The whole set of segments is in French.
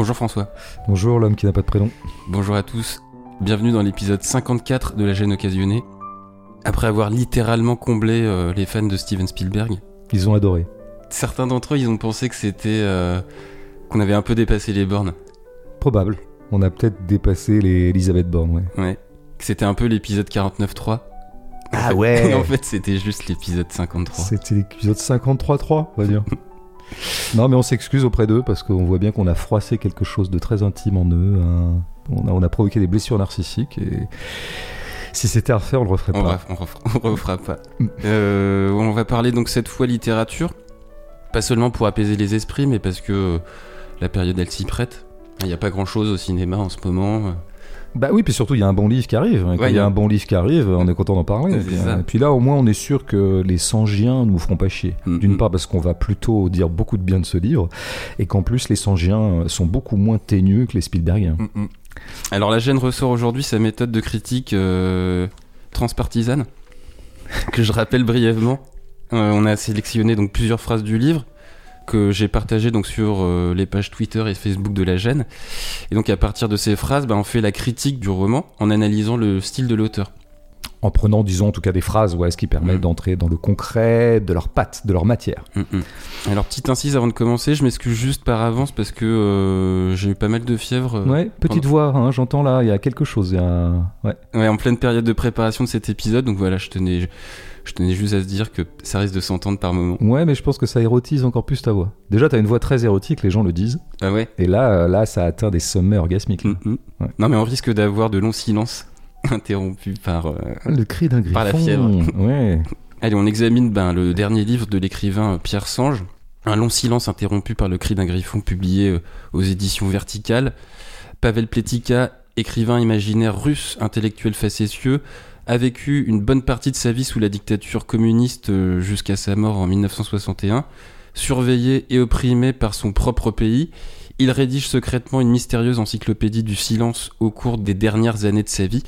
Bonjour François. Bonjour l'homme qui n'a pas de prénom. Bonjour à tous. Bienvenue dans l'épisode 54 de la gêne occasionnée. Après avoir littéralement comblé euh, les fans de Steven Spielberg, Ils ont adoré. certains d'entre eux, ils ont pensé que c'était euh, qu'on avait un peu dépassé les bornes. Probable. On a peut-être dépassé les Elisabeth Borne, ouais. Ouais. Que c'était un peu l'épisode 49.3. Ah En fait- ouais. En fait, c'était juste l'épisode 53. C'était l'épisode 53.3, on va dire. non, mais on s'excuse auprès d'eux parce qu'on voit bien qu'on a froissé quelque chose de très intime en eux. hein. On, a, on a provoqué des blessures narcissiques et si c'était à refaire, on le referait On, pas. on, refera, on refera pas. Euh, on va parler donc cette fois littérature. Pas seulement pour apaiser les esprits, mais parce que la période elle s'y prête. Il n'y a pas grand chose au cinéma en ce moment. Bah oui, puis surtout, il y a un bon livre qui arrive. hein. Quand il y a un bon livre qui arrive, on est content d'en parler. Et, puis là, au moins, on est sûr que les Sangiens nous feront pas chier. Mhm. D'une part, parce qu'on va plutôt dire beaucoup de bien de ce livre, et qu'en plus, les Sangiens sont beaucoup moins teigneux que les Spielbergiens. Mm, mm. Alors la gêne ressort aujourd'hui sa méthode de critique euh, transpartisane, que je rappelle brièvement. Euh, on a sélectionné donc plusieurs phrases du livre que j'ai partagées donc sur euh, les pages Twitter et Facebook de la gêne. Et donc à partir de ces phrases, bah, on fait la critique du roman en analysant le style de l'auteur. En prenant, disons, en tout cas des phrases, ouais, ce qui permet Mhm. d'entrer dans le concret de leur patte, de leur matière. Mm, mm. Alors petite incise avant de commencer, je m'excuse juste par avance parce que euh, j'ai eu pas mal de fièvre. euh, Ouais, petite voix, hein, j'entends là, il y a quelque chose. y a- Ouais. Ouais, en pleine période de préparation de cet épisode, donc voilà, je tenais, je, je tenais juste à se dire que ça risque de s'entendre par moment. ouais, mais je pense que ça érotise encore plus ta voix. Déjà, t'as une voix très érotique, les gens le disent. Ah ouais? Et là, euh, là, ça atteint des sommets orgasmiques. Mm, mm. Ouais. Non, mais on risque d'avoir de longs silences interrompus par. euh, Le cri d'un griffon. Par la fièvre. Ouais. Allez, on examine ben, le dernier livre de l'écrivain euh, Pierre Sange. Un long silence interrompu par le cri d'un griffon publié aux éditions Verticales. Pavel Pletika, écrivain imaginaire russe, intellectuel facétieux, a vécu une bonne partie de sa vie sous la dictature communiste euh, jusqu'à sa mort en 1961. Surveillé et opprimé par son propre pays, il rédige secrètement une mystérieuse encyclopédie du silence au cours des dernières années de sa vie.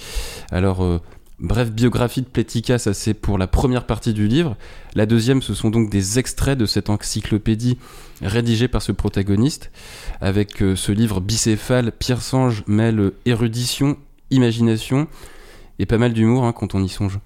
Alors, euh, bref, biographie de Pletika, ça c'est pour la première partie du livre. La deuxième, ce sont donc des extraits de cette encyclopédie rédigée par ce protagoniste. Avec euh, ce livre bicéphale, Pierre Sange mêle érudition, imagination et pas mal d'humour hein, quand on y songe.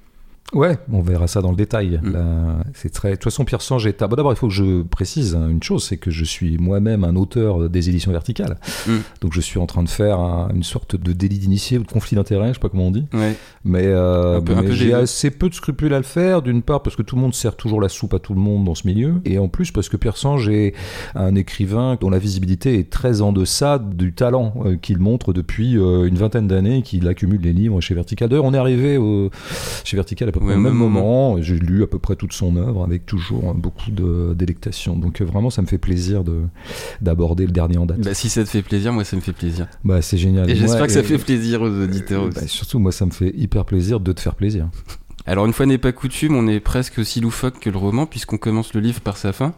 Ouais, on verra ça dans le détail. Mm. C'est très. De toute façon, Pierre Sange est. Bon, d'abord, il faut que je précise une chose, c'est que je suis moi-même un auteur des éditions verticales. Mm. Donc, je suis en train de faire un- une sorte de délit d'initié ou de conflit d'intérêt, je sais pas comment on dit. Ouais. Mais, euh, mais j'ai assez peu de scrupules à le faire, d'une part parce que tout le monde sert toujours la soupe à tout le monde dans ce milieu, et en plus parce que Pierre Sange est un écrivain dont la visibilité est très en deçà du talent euh, qu'il montre depuis euh, une vingtaine d'années, qu'il accumule les livres chez Vertical. D'ailleurs, on est arrivé au- chez Vertical peu près Ouais, au même même moment, j'ai lu à peu près toute son œuvre avec toujours hein, beaucoup de délectation. Donc euh, vraiment, ça me fait plaisir de d'aborder le dernier en date. Bah, si ça te fait plaisir, moi ça me fait plaisir. Bah, c'est génial. Et j'espère que ça et- fait plaisir aux auditeurs euh, aussi. bah, surtout, moi, ça me fait hyper plaisir de te faire plaisir. Alors une fois n'est pas coutume, on est presque aussi loufoque que le roman puisqu'on commence le livre par sa fin,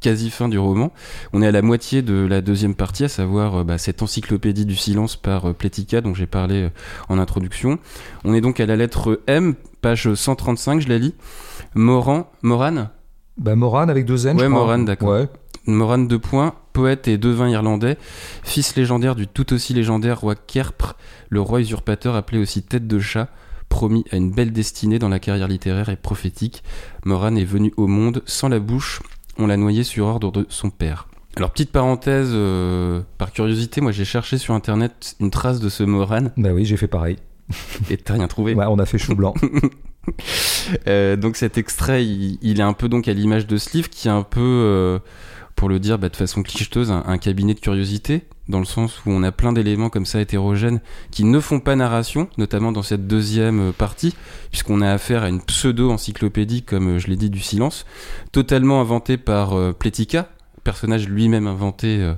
quasi fin du roman. On est à la moitié de la deuxième partie, à savoir euh, bah, cette encyclopédie du silence par euh, Pletika dont j'ai parlé euh, en introduction. On est donc à la lettre M, page 135, je la lis. Moran, Moran, Bah, Moran avec deux N, je Ouais, crois. Moran, d'accord. Ouais. Moran de Point, poète et devin irlandais, fils légendaire du tout aussi légendaire roi Kerpr, le roi usurpateur appelé aussi tête de chat, promis à une belle destinée dans la carrière littéraire et prophétique. Moran est venu au monde sans la bouche, on l'a noyé sur ordre de son père. Alors petite parenthèse, euh, par curiosité, moi j'ai cherché sur internet une trace de ce Moran Bah oui, j'ai fait pareil. et t'as rien trouvé. Ouais, on a fait chou blanc. Euh, donc cet extrait, il, il est un peu donc à l'image de ce livre qui est un peu, euh, pour le dire bah, de façon clicheteuse, un, un cabinet de curiosité, dans le sens où on a plein d'éléments comme ça hétérogènes qui ne font pas narration, notamment dans cette deuxième euh, partie, puisqu'on a affaire à une pseudo-encyclopédie, comme euh, je l'ai dit, du silence, totalement inventée par euh, Pletika, personnage lui-même inventé euh,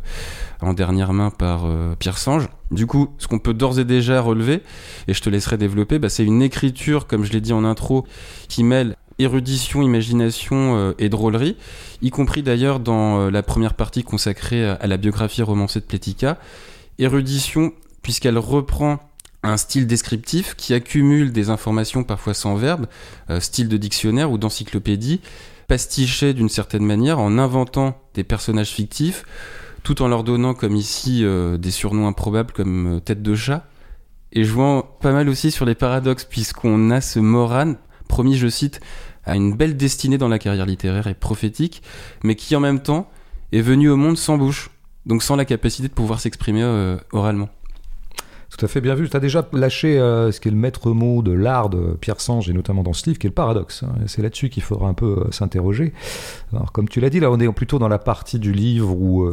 en dernière main par Pierre Sange. Du coup, ce qu'on peut d'ores et déjà relever, et je te laisserai développer, bah, c'est une écriture, comme je l'ai dit en intro, qui mêle érudition, imagination euh, et drôlerie, y compris d'ailleurs dans euh, la première partie consacrée à, la biographie romancée de Pletika. Érudition, puisqu'elle reprend un style descriptif qui accumule des informations parfois sans verbe, euh, style de dictionnaire ou d'encyclopédie, pastiché d'une certaine manière en inventant des personnages fictifs, tout en leur donnant, comme ici, des surnoms improbables comme tête de chat, et jouant pas mal aussi sur les paradoxes, puisqu'on a ce Moran, promis, je cite, à une belle destinée dans la carrière littéraire et prophétique, mais qui en même temps est venu au monde sans bouche, donc sans la capacité de pouvoir s'exprimer euh, oralement. Tout à fait bien vu. Tu as déjà lâché euh, ce qui est le maître mot de l'art de Pierre Sange, et notamment dans ce livre, qui est le paradoxe. hein. C'est là-dessus qu'il faudra un peu euh, s'interroger. Alors, comme tu l'as dit, là, on est plutôt dans la partie du livre où,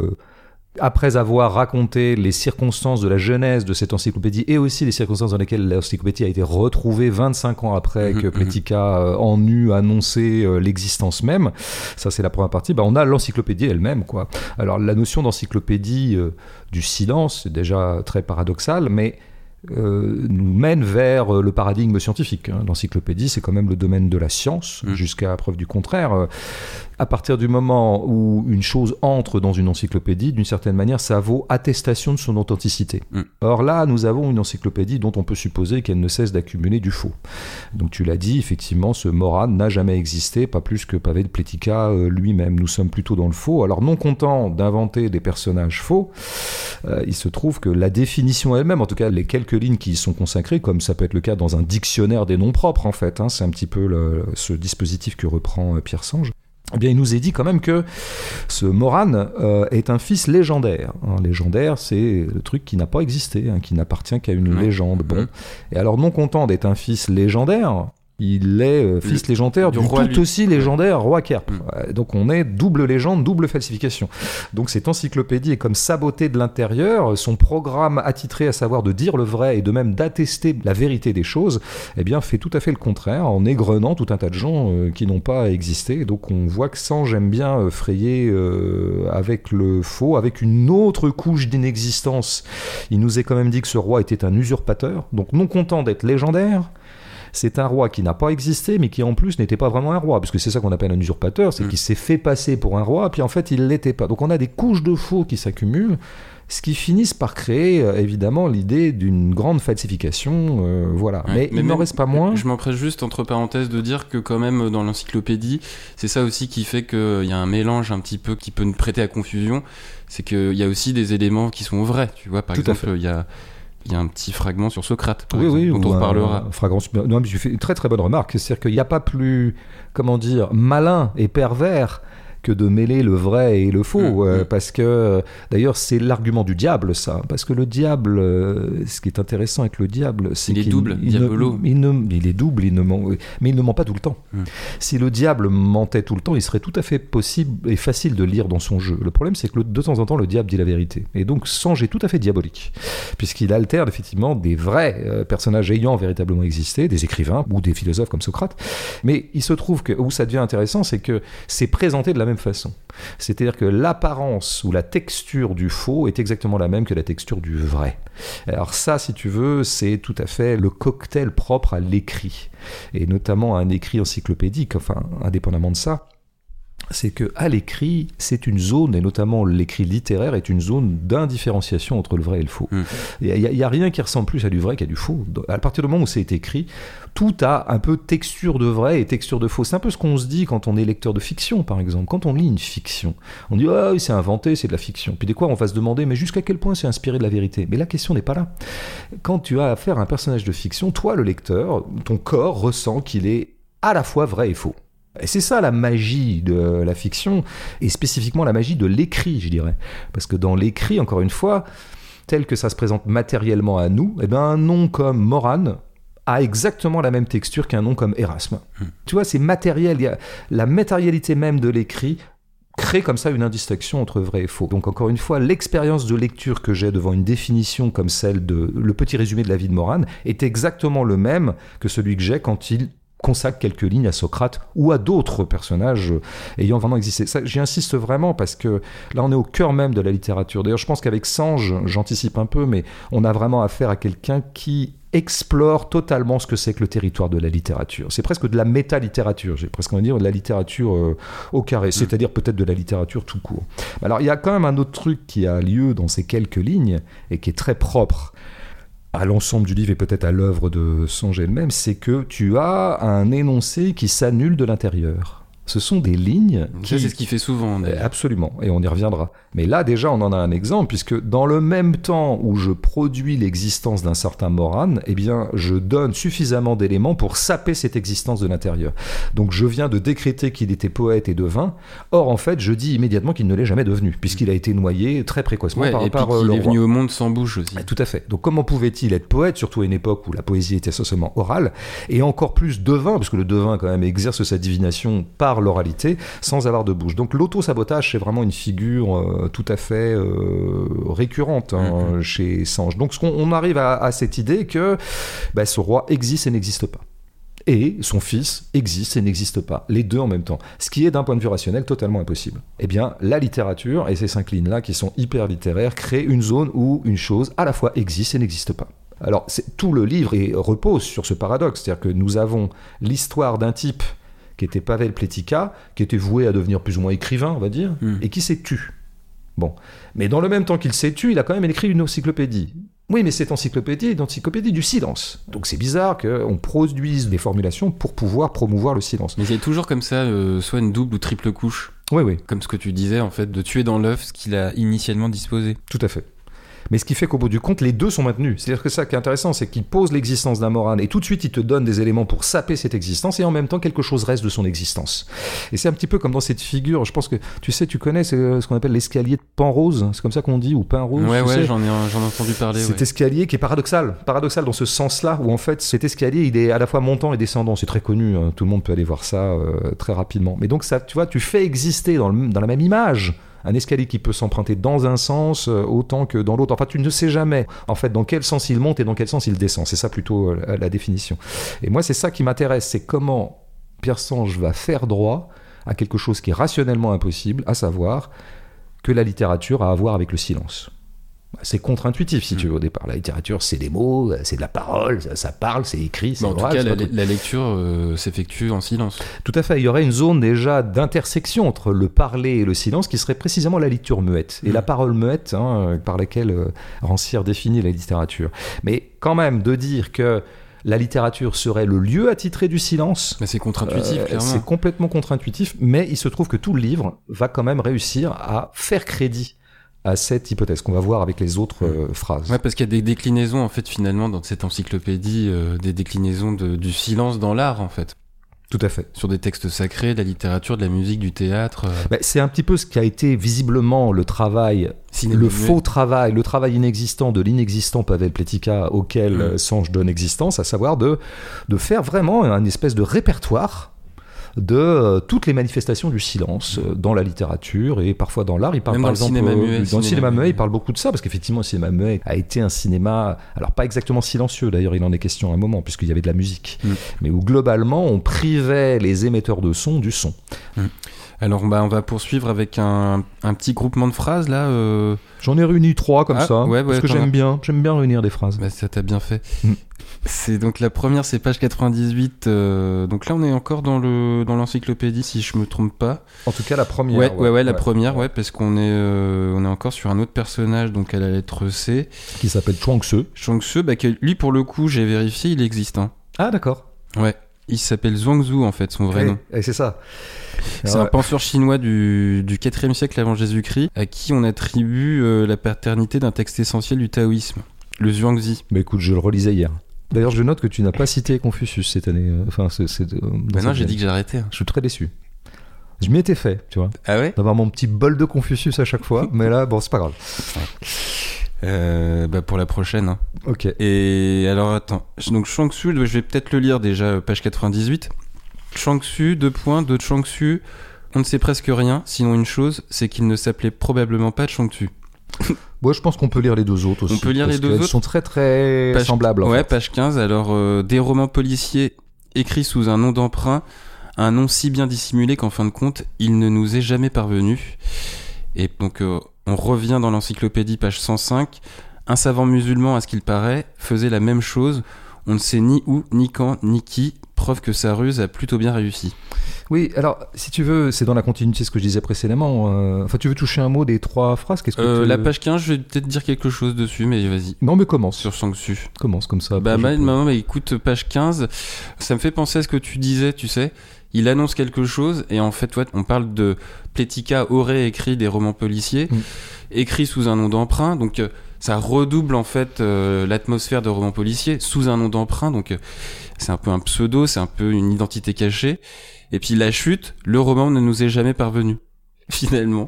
après avoir raconté les circonstances de la genèse de cette encyclopédie et aussi les circonstances dans lesquelles l'encyclopédie a été retrouvée 25 ans après Mhm, que mhm. Pletica euh, en eut annoncé euh, l'existence même, ça c'est la première partie, bah, on a l'encyclopédie elle-même. quoi. Alors la notion d'encyclopédie euh, du silence, c'est déjà très paradoxal, mais euh, nous mène vers le paradigme scientifique. hein. L'encyclopédie, c'est quand même le domaine de la science, Mm. jusqu'à preuve du contraire. À partir du moment où une chose entre dans une encyclopédie, d'une certaine manière, ça vaut attestation de son authenticité. Mm. Or là, nous avons une encyclopédie dont on peut supposer qu'elle ne cesse d'accumuler du faux. Donc tu l'as dit, effectivement, ce Moran n'a jamais existé, pas plus que Pavel Pletica euh, lui-même. Nous sommes plutôt dans le faux. Alors non content d'inventer des personnages faux, euh, il se trouve que la définition elle-même, en tout cas les quelques lignes qui y sont consacrées, comme ça peut être le cas dans un dictionnaire des noms propres en fait, hein, c'est un petit peu le- ce dispositif que reprend euh, Pierre Sange. Eh bien, il nous est dit quand même que ce Moran euh, est un fils légendaire. Un légendaire, c'est le truc qui n'a pas existé, hein, qui n'appartient qu'à une légende. Bon, Mhm. et alors, non content d'être un fils légendaire, il est euh, fils légendaire du du, roi, tout lui. aussi légendaire roi Kerp. Mm. Donc on est double légende, double falsification. Donc cette encyclopédie est comme sabotée de l'intérieur. Son programme attitré à savoir de dire le vrai et de même d'attester la vérité des choses, eh bien fait tout à fait le contraire en égrenant tout un tas de gens euh, qui n'ont pas existé. Donc on voit que sans j'aime bien euh, frayer euh, avec le faux, avec une autre couche d'inexistence. Il nous est quand même dit que ce roi était un usurpateur. Donc non content d'être légendaire, c'est un roi qui n'a pas existé, mais qui en plus n'était pas vraiment un roi, puisque c'est ça qu'on appelle un usurpateur, c'est Mm. qu'il s'est fait passer pour un roi, puis en fait il l'était pas. Donc on a des couches de faux qui s'accumulent, ce qui finissent par créer euh, évidemment l'idée d'une grande falsification, euh, voilà. Ouais, mais, il n'en reste pas moins. Je m'empresse juste, entre parenthèses, de dire que quand même dans l'encyclopédie, c'est ça aussi qui fait qu'il y a un mélange un petit peu qui peut nous prêter à confusion. C'est qu'il y a aussi des éléments qui sont vrais, tu vois. Par Tout exemple, il y a, il y a un petit fragment sur Socrate, Oui, exemple, oui, dont on reparlera. fragrance- Non, mais tu fais une très très bonne remarque. C'est-à-dire qu'il n'y a pas plus, comment dire, malin et pervers que de mêler le vrai et le faux. Mm, euh, mm. Parce que, d'ailleurs, c'est l'argument du diable, ça. Parce que le diable, euh, ce qui est intéressant avec le diable, c'est Il est qu'il double, il diabolo. ne, il ne- il est double, il ne ment, mais il ne ment pas tout le temps. Mm. Si le diable mentait tout le temps, il serait tout à fait possible et facile de lire dans son jeu. Le problème, c'est que le- de temps en temps, le diable dit la vérité. Et donc, Sange est tout à fait diabolique puisqu'il alterne effectivement des vrais euh, personnages ayant véritablement existé, des écrivains ou des philosophes comme Socrate. Mais il se trouve que où ça devient intéressant, c'est que c'est présenté de la même C'est-à-dire que l'apparence ou la texture du faux est exactement la même que la texture du vrai. Alors ça, si tu veux, c'est tout à fait le cocktail propre à l'écrit, et notamment à un écrit encyclopédique, enfin, indépendamment de ça c'est que à l'écrit, c'est une zone, et notamment l'écrit littéraire est une zone d'indifférenciation entre le vrai et le faux. Mm. Il n'y a, rien qui ressemble plus à du vrai qu'à du faux. À partir du moment où c'est écrit, tout a un peu texture de vrai et texture de faux. C'est un peu ce qu'on se dit quand on est lecteur de fiction, par exemple. Quand on lit une fiction, on dit ah oui, c'est inventé, c'est de la fiction. Puis des fois, on va se demander mais jusqu'à quel point c'est inspiré de la vérité? Mais la question n'est pas là. Quand tu as affaire à un personnage de fiction, toi, le lecteur, ton corps ressent qu'il est à la fois vrai et faux. Et c'est ça la magie de la fiction, et spécifiquement la magie de l'écrit, je dirais. Parce que dans l'écrit, encore une fois, tel que ça se présente matériellement à nous, eh ben un nom comme Moran a exactement la même texture qu'un nom comme Erasme. Hmm. Tu vois, c'est matériel. Il y a la matérialité même de l'écrit crée comme ça une indistinction entre vrai et faux. Donc encore une fois, l'expérience de lecture que j'ai devant une définition comme celle de le petit résumé de la vie de Moran est exactement le même que celui que j'ai quand il consacre quelques lignes à Socrate ou à d'autres personnages euh, ayant vraiment existé. Ça, J'y insiste vraiment parce que là, on est au cœur même de la littérature. D'ailleurs, je pense qu'avec Sange, j'anticipe un peu, mais on a vraiment affaire à quelqu'un qui explore totalement ce que c'est que le territoire de la littérature. C'est presque de la méta-littérature, j'ai presque envie de dire de la littérature euh, au carré, c'est-à-dire peut-être de la littérature tout court. Alors il y a quand même un autre truc qui a lieu dans ces quelques lignes et qui est très propre à l'ensemble du livre et peut-être à l'œuvre de Sange elle-même, c'est que tu as un énoncé qui s'annule de l'intérieur. Ce sont des lignes Ça, c'est ce qu'il fait souvent. D'ailleurs. Absolument, et on y reviendra. Mais là, déjà, on en a un exemple, puisque dans le même temps où je produis l'existence d'un certain Moran, eh bien, je donne suffisamment d'éléments pour saper cette existence de l'intérieur. Donc, je viens de décréter qu'il était poète et devin. Or, en fait, je dis immédiatement qu'il ne l'est jamais devenu, puisqu'il a été noyé très précocement Ouais, par, et puis euh, le est roi. venu au monde sans bouche aussi. Ah, Tout à fait. Donc comment pouvait-il être poète, surtout à une époque où la poésie était essentiellement orale, et encore plus devin, parce que le devin quand même exerce sa divination par l'oralité, sans avoir de bouche. Donc l'auto-sabotage, c'est vraiment une figure euh, tout à fait euh, récurrente hein, chez Sange. Donc on arrive à, à cette idée que bah, ce roi existe et n'existe pas. Et son fils existe et n'existe pas, les deux en même temps. Ce qui est d'un point de vue rationnel totalement impossible. Eh bien, la littérature et ces cinq lignes-là, qui sont hyper littéraires, créent une zone où une chose à la fois existe et n'existe pas. Alors, tout le livre repose sur ce paradoxe, c'est-à-dire que nous avons l'histoire d'un type qui était Pavel Pletika, qui était voué à devenir plus ou moins écrivain, on va dire, Hmm. et qui s'est tu. Bon. Mais dans le même temps qu'il s'est tu, il a quand même écrit une encyclopédie. Oui, mais cette encyclopédie est une encyclopédie du silence. Donc c'est bizarre qu'on produise des formulations pour pouvoir promouvoir le silence. Mais il y a toujours comme ça, euh, soit une double ou triple couche. Oui, oui, Comme ce que tu disais, en fait, de tuer dans l'œuf ce qu'il a initialement disposé. tout à fait. Mais ce qui fait qu'au bout du compte, les deux sont maintenus. C'est-à-dire que ça qui est intéressant, c'est qu'il pose l'existence d'un Moran et tout de suite il te donne des éléments pour saper cette existence et en même temps quelque chose reste de son existence. Et c'est un petit peu comme dans cette figure, je pense que tu sais, tu connais ce qu'on appelle l'escalier de Pan-Rose, c'est comme ça qu'on dit, ou Pain-Rose. ouais, ouais, j'en ai, j'en ai entendu parler. Cet ouais. escalier qui est paradoxal, paradoxal dans ce sens-là, où en fait cet escalier il est à la fois montant et descendant. C'est très connu, hein, tout le monde peut aller voir ça euh, très rapidement. Mais donc ça, tu vois, tu fais exister dans, le- dans la même image un escalier qui peut s'emprunter dans un sens euh, autant que dans l'autre. Enfin, tu ne sais jamais en fait dans quel sens il monte et dans quel sens il descend. C'est ça plutôt euh, la, définition. Et moi, c'est ça qui m'intéresse, c'est comment Pierre Sange va faire droit à quelque chose qui est rationnellement impossible, à savoir que la littérature a à voir avec le silence. C'est contre-intuitif, si tu veux, au départ. La littérature, c'est des mots, c'est de la parole, ça, ça parle, c'est écrit, c'est en tout cas, la, pas tout. la lecture euh, s'effectue en silence. Tout à fait. Il y aurait une zone déjà d'intersection entre le parler et le silence qui serait précisément la lecture muette et Mm. la parole muette hein, par laquelle euh, Rancière définit la littérature. Mais quand même, de dire que la littérature serait le lieu attitré du silence, Mais c'est contre-intuitif, euh, clairement. c'est complètement contre-intuitif, mais il se trouve que tout le livre va quand même réussir à faire crédit à cette hypothèse qu'on va voir avec les autres euh, phrases. Ouais, parce qu'il y a des déclinaisons, en fait, finalement, dans cette encyclopédie, euh, des déclinaisons de- du silence dans l'art, en fait. Tout à fait. Sur des textes sacrés, de la littérature, de la musique, du théâtre. euh, Bah, c'est un petit peu ce qui a été visiblement le travail le faux travail, le travail inexistant de l'inexistant Pavel Pletika auquel Mm. Sange donne existence, à savoir de, de faire vraiment un espèce de répertoire de euh, toutes les manifestations du silence euh, dans la littérature et parfois dans l'art. Il parle Même par dans le exemple cinéma euh, muet, dans le cinéma muet, il parle beaucoup de ça parce qu'effectivement le cinéma muet a été un cinéma, alors pas exactement silencieux d'ailleurs, il en est question à un moment puisqu'il y avait de la musique, Mm. mais où globalement on privait les émetteurs de son du son. Alors, bah, on va poursuivre avec un, un petit groupement de phrases, là. euh, J'en ai réuni trois comme Ah, ça ouais, ouais, parce que j'aime bien, j'aime bien réunir des phrases. Bah, ça t'a bien fait. Mm. C'est donc la première, c'est page 98. euh, donc là, on est encore dans le dans l'encyclopédie, si je me trompe pas. En tout cas la première. Ouais, ouais, ouais, la première, ouais, parce qu'on est euh, on est encore sur un autre personnage, donc à la lettre C. Qui s'appelle Chuang Tzu. Shang-Tzu, bah, que lui, pour le coup, j'ai vérifié, il existe. Hein. Ah d'accord. Ouais. Il s'appelle Zhuangzi, en fait, son vrai nom. ouais, c'est ça. C'est un penseur chinois du, du 4e siècle avant Jésus-Christ, à qui on attribue euh, la paternité d'un texte essentiel du taoïsme, le Zhuangzi. Mais écoute, je le relisais hier. D'ailleurs, je note que tu n'as pas cité Confucius cette année. euh, Enfin, c'est. euh, Bah non, j'ai dit que j'arrêtais. hein. Je suis très déçu. Je m'y étais fait, tu vois, Ah ouais? d'avoir mon petit bol de Confucius à chaque fois, mais là, bon, c'est pas grave. Euh, bah Pour la prochaine. hein. Ok. Et alors, attends. Donc, Shang-Tzu, je vais peut-être le lire déjà, euh, page 98. Shang-Tzu, deux points, de Shang-Tzu. On ne sait presque rien, sinon une chose, c'est qu'il ne s'appelait probablement pas Shang-Tzu. Moi, je pense qu'on peut lire les deux autres aussi. On peut lire parce les deux qu'elles autres sont très très Page- semblables. en ouais, fait. page 15. Alors, euh, des romans policiers écrits sous un nom d'emprunt, un nom si bien dissimulé qu'en fin de compte, il ne nous est jamais parvenu. Et donc, euh, on revient dans l'encyclopédie, page 105. Un savant musulman, à ce qu'il paraît, faisait la même chose. On ne sait ni où, ni quand, ni qui. Preuve que sa ruse a plutôt bien réussi. Oui, alors, si tu veux, c'est dans la continuité de ce que je disais précédemment. euh, Enfin, tu veux toucher un mot des trois phrases Qu'est-ce que Euh, tu- La page 15, je vais peut-être dire quelque chose dessus, mais vas-y. Non, mais commence. Sur Shang-Tzu. Commence comme ça. Bah, bah, bah, bah, écoute, page 15, ça me fait penser à ce que tu disais, tu sais. Il annonce quelque chose et en fait, ouais, on parle de Pletica aurait écrit des romans policiers, Mm. écrits sous un nom d'emprunt, donc euh, ça redouble en fait euh, l'atmosphère de romans policiers sous un nom d'emprunt, donc euh, c'est un peu un pseudo, c'est un peu une identité cachée. Et puis la chute, le roman ne nous est jamais parvenu, finalement.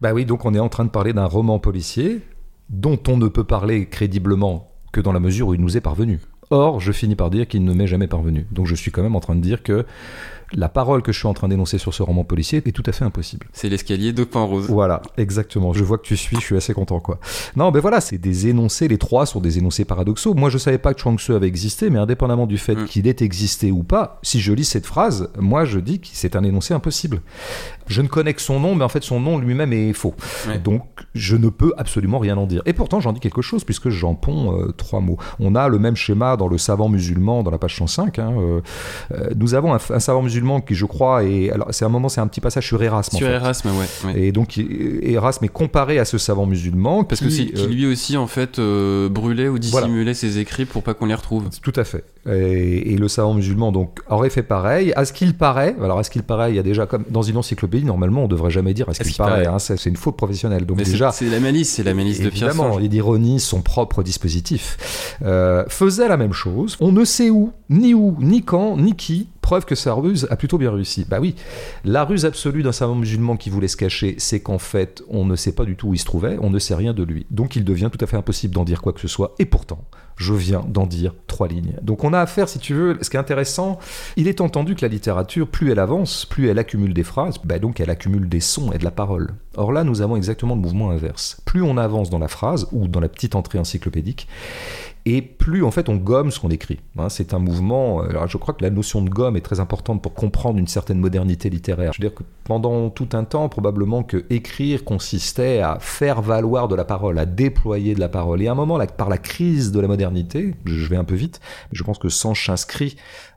Bah oui, donc on est en train de parler d'un roman policier dont on ne peut parler crédiblement que dans la mesure où il nous est parvenu. Or, je finis par dire qu'il ne m'est jamais parvenu. Donc je suis quand même en train de dire que la parole que je suis en train d'énoncer sur ce roman policier est tout à fait impossible. C'est l'escalier de pain rose. Voilà, exactement. Je vois que tu suis, je suis assez content, quoi. Non, ben voilà, c'est des énoncés, les trois sont des énoncés paradoxaux. Moi, je savais pas que Chuang Tzu avait existé, mais indépendamment du fait Mm. qu'il ait existé ou pas, si je lis cette phrase, moi, je dis que c'est un énoncé impossible. Je ne connais que son nom, mais en fait, son nom lui-même est faux. Ouais. Donc, je ne peux absolument rien en dire. Et pourtant, j'en dis quelque chose, puisque j'en ponds euh, trois mots. On a le même schéma dans le savant musulman, dans la page 105. hein, euh, euh, nous avons un, un savant musulman qui, je crois, est... Alors, c'est un moment, c'est un petit passage sur Erasme, en Sur fait. Erasme, ouais. ouais. Et donc, Erasme est comparé à ce savant musulman. Parce que qui, c'est qui lui aussi en fait brûlait ou Voilà. dissimulait ses écrits pour pas qu'on les retrouve. Tout à fait. Et, et le savant musulman donc aurait fait pareil. À ce qu'il paraît, alors à ce qu'il paraît, il y a déjà comme dans une encyclopédie normalement on devrait jamais dire à ce À ce qu'il qu'il paraît. paraît. hein, c'est c'est une faute professionnelle. Donc Mais c'est- déjà. c'est la malice, c'est la malice de Pierre Évidemment, il ironie son propre dispositif. Euh, faisait la même chose. On ne sait où, ni où, ni quand, ni qui. Preuve que sa ruse a plutôt bien réussi. Bah oui, la ruse absolue d'un savant musulman qui voulait se cacher, c'est qu'en fait, on ne sait pas du tout où il se trouvait, on ne sait rien de lui. Donc il devient tout à fait impossible d'en dire quoi que ce soit. Et pourtant, je viens d'en dire trois lignes. Donc on a affaire, si tu veux, ce qui est intéressant, il est entendu que la littérature, plus elle avance, plus elle accumule des phrases, bah donc elle accumule des sons et de la parole. Or là, nous avons exactement le mouvement inverse. Plus on avance dans la phrase ou dans la petite entrée encyclopédique, et plus en fait on gomme ce qu'on écrit. Hein, c'est un mouvement. Alors je crois que la notion de gomme est très importante pour comprendre une certaine modernité littéraire. Je veux dire que pendant tout un temps, probablement que écrire consistait à faire valoir de la parole, à déployer de la parole. Et à un moment, là, par la crise de la modernité, je vais un peu vite, je pense que Sanche s'inscrit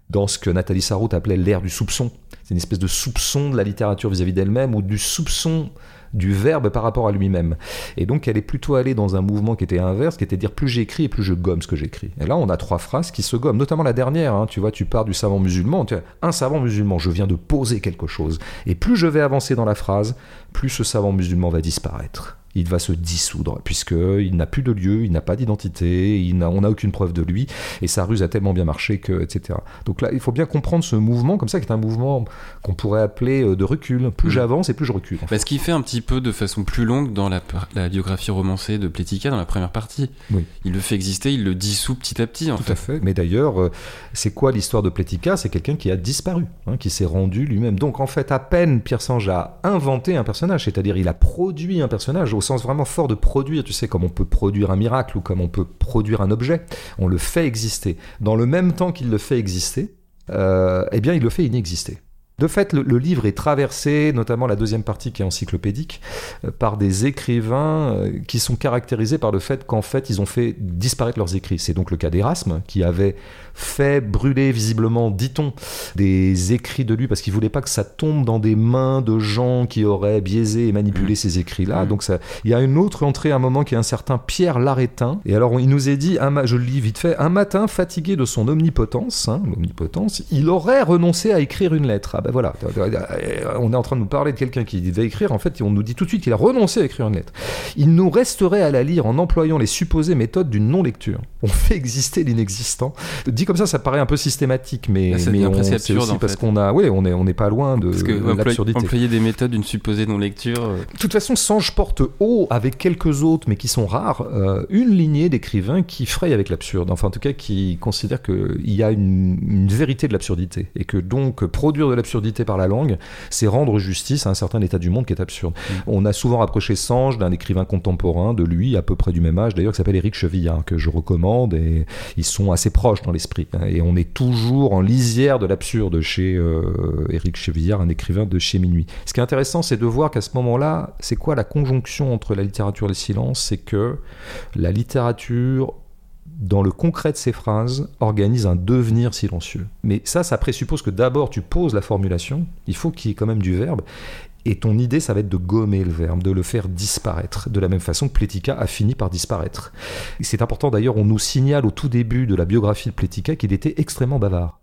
dans ce que Nathalie Sarraute appelait l'ère du soupçon. C'est une espèce de soupçon de la littérature vis-à-vis d'elle-même ou du soupçon du verbe par rapport à lui-même. Et donc elle est plutôt allée dans un mouvement qui était inverse, qui était de dire plus j'écris et plus je gomme ce que j'écris. Et là on a trois phrases qui se gomment, notamment la dernière, hein, tu vois, tu pars du savant musulman, tu as un savant musulman, je viens de poser quelque chose. Et plus je vais avancer dans la phrase, plus ce savant musulman va disparaître. Il va se dissoudre, puisqu'il n'a plus de lieu, il n'a pas d'identité, il n'a- on n'a aucune preuve de lui, et sa ruse a tellement bien marché que, etc. Donc là, il faut bien comprendre ce mouvement, comme ça, qui est un mouvement qu'on pourrait appeler euh, de recul. Plus Mhm. j'avance et plus je recule. en fait. Bah, ce qui fait un petit peu de façon plus longue dans la, biographie romancée de Pletica dans la première partie. Oui. Il le fait exister, il le dissout petit à petit en Tout fait. à fait. Mais d'ailleurs, euh, c'est quoi l'histoire de Pletica C'est quelqu'un qui a disparu, hein, qui s'est rendu lui-même. Donc en fait, à peine Pierre Sange a inventé un personnage, c'est-à-dire il a produit un personnage au sens vraiment fort de produire, tu sais, comme on peut produire un miracle ou comme on peut produire un objet. On le fait exister. Dans le même temps qu'il le fait exister, euh, eh bien, il le fait inexister. De fait, le, le livre est traversé, notamment la deuxième partie qui est encyclopédique, euh, par des écrivains euh, qui sont caractérisés par le fait qu'en fait, ils ont fait disparaître leurs écrits. C'est donc le cas d'Erasme, qui avait fait brûler visiblement, dit-on, des écrits de lui parce qu'il voulait pas que ça tombe dans des mains de gens qui auraient biaisé et manipulé Mmh. ces écrits-là. Mmh. Donc ça, il y a une autre entrée à un moment qui est un certain Pierre Larétin. Et alors, il nous est dit, un je le lis vite fait, un matin, fatigué de son omnipotence, hein, l'omnipotence, il aurait renoncé à écrire une lettre. Ah ben voilà, on est en train de nous parler de quelqu'un qui devait écrire, en fait, on nous dit tout de suite qu'il a renoncé à écrire une lettre. Il nous resterait à la lire en employant les supposées méthodes d'une non-lecture. On fait exister l'inexistant. Dit comme ça, ça paraît un peu systématique, mais, c'est aussi en parce fait. qu'on a, ouais, on est, on n'est pas loin de, Parce que employer, l'absurdité. employer des méthodes d'une supposée non-lecture. euh, De toute façon, Sange porte haut, avec quelques autres, mais qui sont rares, euh, une lignée d'écrivains qui frayent avec l'absurde. Enfin, en tout cas, qui considèrent qu'il y a une, une vérité de l'absurdité. Et que donc, produire de l'absurdité par la langue, c'est rendre justice à un certain état du monde qui est absurde. On a souvent rapproché Sange d'un écrivain contemporain, de lui, à peu près du même âge, d'ailleurs, qui s'appelle Éric Chevillard, que je recommande, et ils sont assez proches dans l'esprit. hein. Et on est toujours en lisière de l'absurde chez euh, Éric Chevillard, un écrivain de chez Minuit. Ce qui est intéressant, c'est de voir qu'à ce moment-là, c'est quoi la conjonction entre la littérature et le silence? C'est que la littérature dans le concret de ses phrases, organise un devenir silencieux. Mais ça, ça présuppose que d'abord tu poses la formulation, il faut qu'il y ait quand même du verbe, et ton idée, ça va être de gommer le verbe, de le faire disparaître, de la même façon que Pletica a fini par disparaître. C'est important d'ailleurs, on nous signale au tout début de la biographie de Pletica qu'il était extrêmement bavard.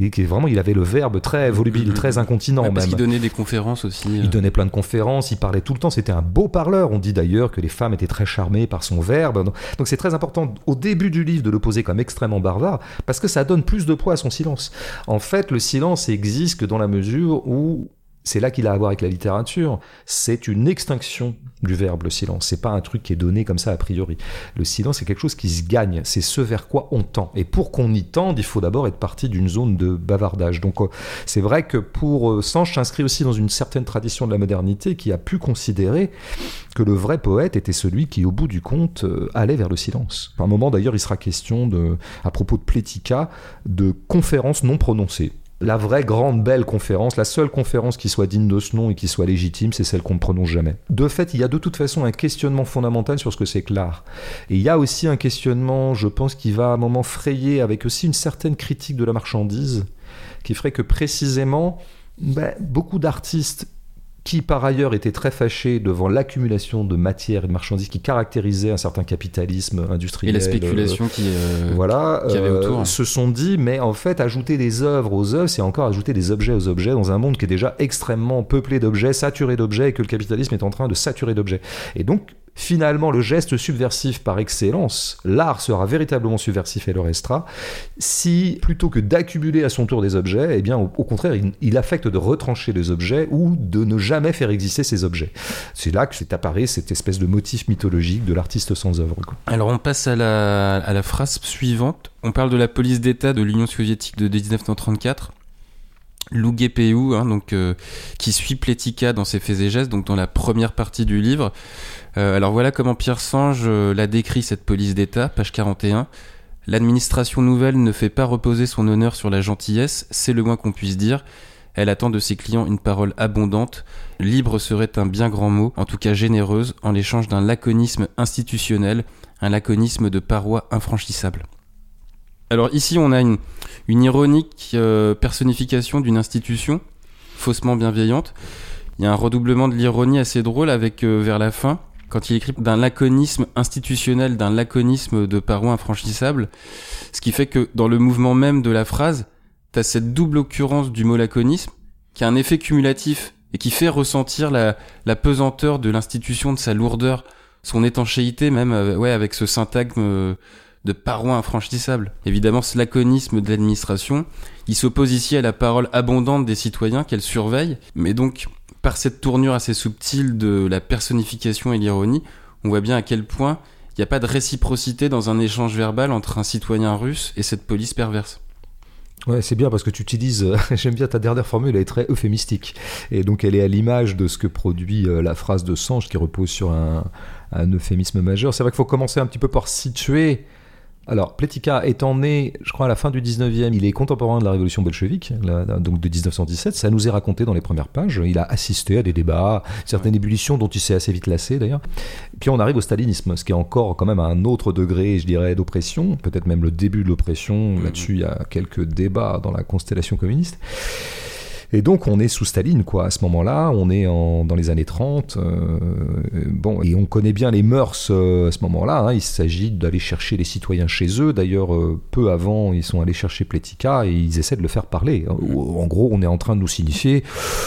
Et qui vraiment, il avait le verbe très volubile, très incontinent Ouais, parce même. qu'il donnait des conférences aussi. Il euh. donnait plein de conférences, il parlait tout le temps, c'était un beau parleur. On dit d'ailleurs que les femmes étaient très charmées par son verbe. Donc c'est très important au début du livre de le poser comme extrêmement barbare, parce que ça donne plus de poids à son silence. En fait, le silence existe que dans la mesure où c'est là qu'il a à voir avec la littérature. C'est une extinction du verbe, le silence. C'est pas un truc qui est donné comme ça a priori. Le silence, c'est quelque chose qui se gagne. C'est ce vers quoi on tend. Et pour qu'on y tende, il faut d'abord être parti d'une zone de bavardage. Donc, euh, c'est vrai que pour euh, Sanche s'inscrit aussi dans une certaine tradition de la modernité qui a pu considérer que le vrai poète était celui qui, au bout du compte, euh, allait vers le silence. À un moment, d'ailleurs, il sera question de, à propos de Plética, de conférences non prononcées. La vraie grande belle conférence, la seule conférence qui soit digne de ce nom et qui soit légitime, c'est celle qu'on ne prononce jamais. De fait, il y a de toute façon un questionnement fondamental sur ce que c'est que l'art. Et il y a aussi un questionnement, je pense, qui va à un moment frayer avec aussi une certaine critique de la marchandise, qui ferait que précisément, ben, beaucoup d'artistes qui par ailleurs étaient très fâchés devant l'accumulation de matières et de marchandises qui caractérisait un certain capitalisme Et industriel. la euh, spéculation qui. euh, voilà, qu'il y avait euh, autour. se sont dit, mais en fait, ajouter des œuvres aux œuvres, c'est encore ajouter des objets aux objets dans un monde qui est déjà extrêmement peuplé d'objets, saturé d'objets, et que le capitalisme est en train de saturer d'objets. Et donc, finalement, le geste subversif par excellence, l'art sera véritablement subversif et le restera, si plutôt que d'accumuler à son tour des objets, eh bien, au, contraire, il, affecte de retrancher les objets ou de ne jamais faire exister ces objets. C'est là que c'est apparu cette espèce de motif mythologique de l'artiste sans œuvre. Alors on passe à la, phrase suivante. On parle de la police d'État de l'Union soviétique de 1934. Lou Gepeu, hein, donc, euh, qui suit Pletika dans ses faits et gestes, donc dans la première partie du livre. Euh, alors voilà comment Pierre Sange euh, l'a décrit cette police d'État, page 41. L'administration nouvelle ne fait pas reposer son honneur sur la gentillesse, c'est le moins qu'on puisse dire. Elle attend de ses clients une parole abondante. Libre serait un bien grand mot, en tout cas généreuse, en l'échange d'un laconisme institutionnel, un laconisme de parois infranchissable. Alors ici, on a une, ironique euh, personnification d'une institution faussement bienveillante. Il y a un redoublement de l'ironie assez drôle avec vers la fin, quand il écrit d'un laconisme institutionnel, d'un laconisme de parois infranchissable, ce qui fait que dans le mouvement même de la phrase, t'as cette double occurrence du mot laconisme qui a un effet cumulatif et qui fait ressentir la, pesanteur de l'institution, de sa lourdeur, son étanchéité même, euh, ouais, avec ce syntagme euh, de parois infranchissables. Évidemment, ce laconisme de l'administration, il s'oppose ici à la parole abondante des citoyens qu'elle surveille, mais donc, par cette tournure assez subtile de la personnification et l'ironie, on voit bien à quel point il n'y a pas de réciprocité dans un échange verbal entre un citoyen russe et cette police perverse. Ouais, c'est bien parce que tu utilises, euh, j'aime bien ta dernière formule, elle est très euphémistique. Et donc elle est à l'image de ce que produit euh, la phrase de Sange qui repose sur un, un euphémisme majeur. C'est vrai qu'il faut commencer un petit peu par situer. Alors, Pletika étant né, je crois, à la fin du 19e, il est contemporain de la révolution bolchevique, donc de 1917. Ça nous est raconté dans les premières pages. Il a assisté à des débats, certaines ébullitions dont il s'est assez vite lassé d'ailleurs. Puis on arrive au stalinisme, ce qui est encore quand même à un autre degré, je dirais, d'oppression, peut-être même le début de l'oppression. Mhm. Là-dessus, il y a quelques débats dans la constellation communiste. Et donc on est sous Staline, quoi. À ce moment-là, on est en, dans les années 30. euh, bon, et on connaît bien les mœurs euh, à ce moment-là. hein. Il s'agit d'aller chercher les citoyens chez eux. D'ailleurs, euh, peu avant, ils sont allés chercher Pletika et ils essaient de le faire parler. En gros, on est en train de nous signifier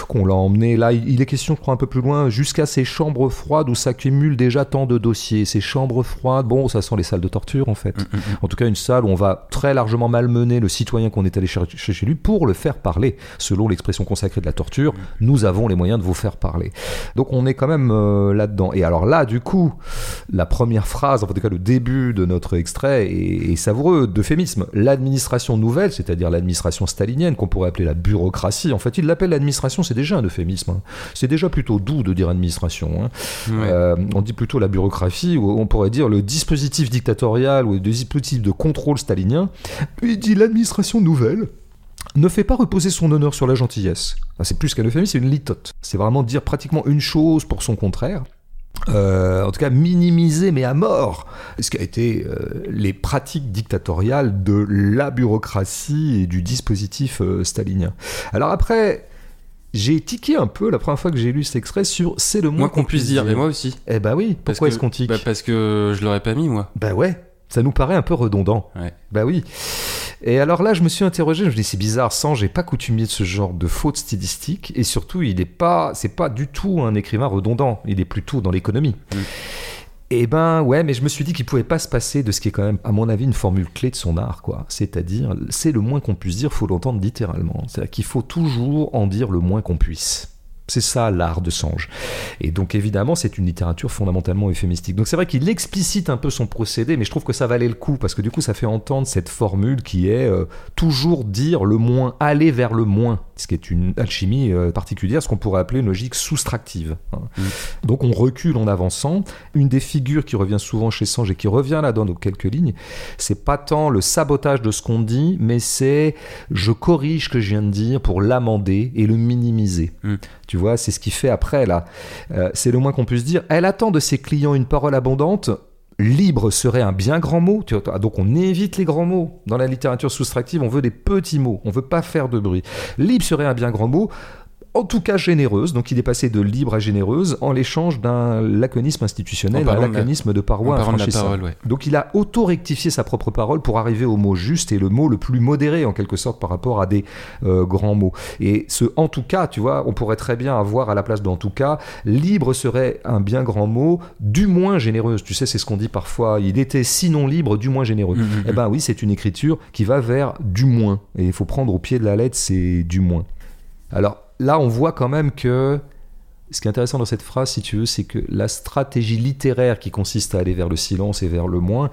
qu'on l'a emmené. Là, il il est question, je crois, un peu plus loin, jusqu'à ces chambres froides où s'accumulent déjà tant de dossiers. Ces chambres froides, bon, ça sent les salles de torture en fait. En tout cas, une salle où on va très largement malmener le citoyen qu'on est allé chercher chez lui pour le faire parler. Selon l'expression consacrée de la torture, nous avons les moyens de vous faire parler. Donc on est quand même euh, là-dedans. Et alors là, du coup, la première phrase, en tout cas le début de notre extrait est, est savoureux d'euphémisme. L'administration nouvelle, c'est-à-dire l'administration stalinienne, qu'on pourrait appeler la bureaucratie, en fait, il l'appelle l'administration, c'est déjà un euphémisme. hein. C'est déjà plutôt doux de dire administration. hein. Ouais. Euh, on dit plutôt la bureaucratie, ou on pourrait dire le dispositif dictatorial ou le dispositif de contrôle stalinien. Il dit l'administration nouvelle ne fait pas reposer son honneur sur la gentillesse. Enfin, c'est plus qu'un euphémisme, c'est une litote. C'est vraiment dire pratiquement une chose pour son contraire. Euh, en tout cas, minimiser, mais à mort, ce qui a été euh, les pratiques dictatoriales de la bureaucratie et du dispositif euh, stalinien. Alors après, j'ai tiqué un peu la première fois que j'ai lu cet extrait sur c'est le moins qu'on puisse dire, mais moi aussi. Eh bah oui, pourquoi est-ce qu'on tique bah Parce que je l'aurais pas mis, moi. Bah ouais, ça nous paraît un peu redondant. Ouais. Bah oui. Et alors là, je me suis interrogé, je me dis c'est bizarre, sans j'ai pas coutumier de ce genre de faute stylistique, et surtout, il est pas, c'est pas du tout un écrivain redondant, il est plutôt dans l'économie. Mm. Et ben ouais, mais je me suis dit qu'il pouvait pas se passer de ce qui est quand même, à mon avis, une formule clé de son art, quoi. C'est-à-dire, c'est le moins qu'on puisse dire, faut l'entendre littéralement. C'est-à-dire qu'il faut toujours en dire le moins qu'on puisse. C'est ça l'art de Sange. Et donc évidemment, c'est une littérature fondamentalement euphémistique. Donc c'est vrai qu'il explicite un peu son procédé, mais je trouve que ça valait le coup parce que du coup, ça fait entendre cette formule qui est euh, toujours dire le moins, aller vers le moins, ce qui est une alchimie euh, particulière, ce qu'on pourrait appeler une logique soustractive. hein. Mm. Donc on recule en avançant. Une des figures qui revient souvent chez Sange et qui revient là dans nos quelques lignes, c'est pas tant le sabotage de ce qu'on dit, mais c'est je corrige ce que je viens de dire pour l'amender et le minimiser. Mm. Tu vois, c'est ce qu'il fait après là. Euh, c'est le moins qu'on puisse dire. Elle attend de ses clients une parole abondante. Libre serait un bien grand mot. Donc on évite les grands mots. Dans la littérature soustractive, on veut des petits mots. On veut pas faire de bruit. Libre serait un bien grand mot. En tout cas généreuse, donc il est passé de libre à généreuse en l'échange d'un laconisme institutionnel à un parlant de la- laconisme de paroi infranchissable. parole, ouais. Donc il a auto-rectifié sa propre parole pour arriver au mot juste et le mot le plus modéré en quelque sorte par rapport à des euh, grands mots. Et ce en tout cas, tu vois, on pourrait très bien avoir à la place de en tout cas, libre serait un bien grand mot, du moins généreuse. Tu sais, c'est ce qu'on dit parfois. Il était sinon libre, du moins généreux. Mhm, Eh ben oui, c'est une écriture qui va vers du moins. Et il faut prendre au pied de la lettre, c'est du moins. Alors là, on voit quand même que ce qui est intéressant dans cette phrase, si tu veux, c'est que la stratégie littéraire qui consiste à aller vers le silence et vers le moins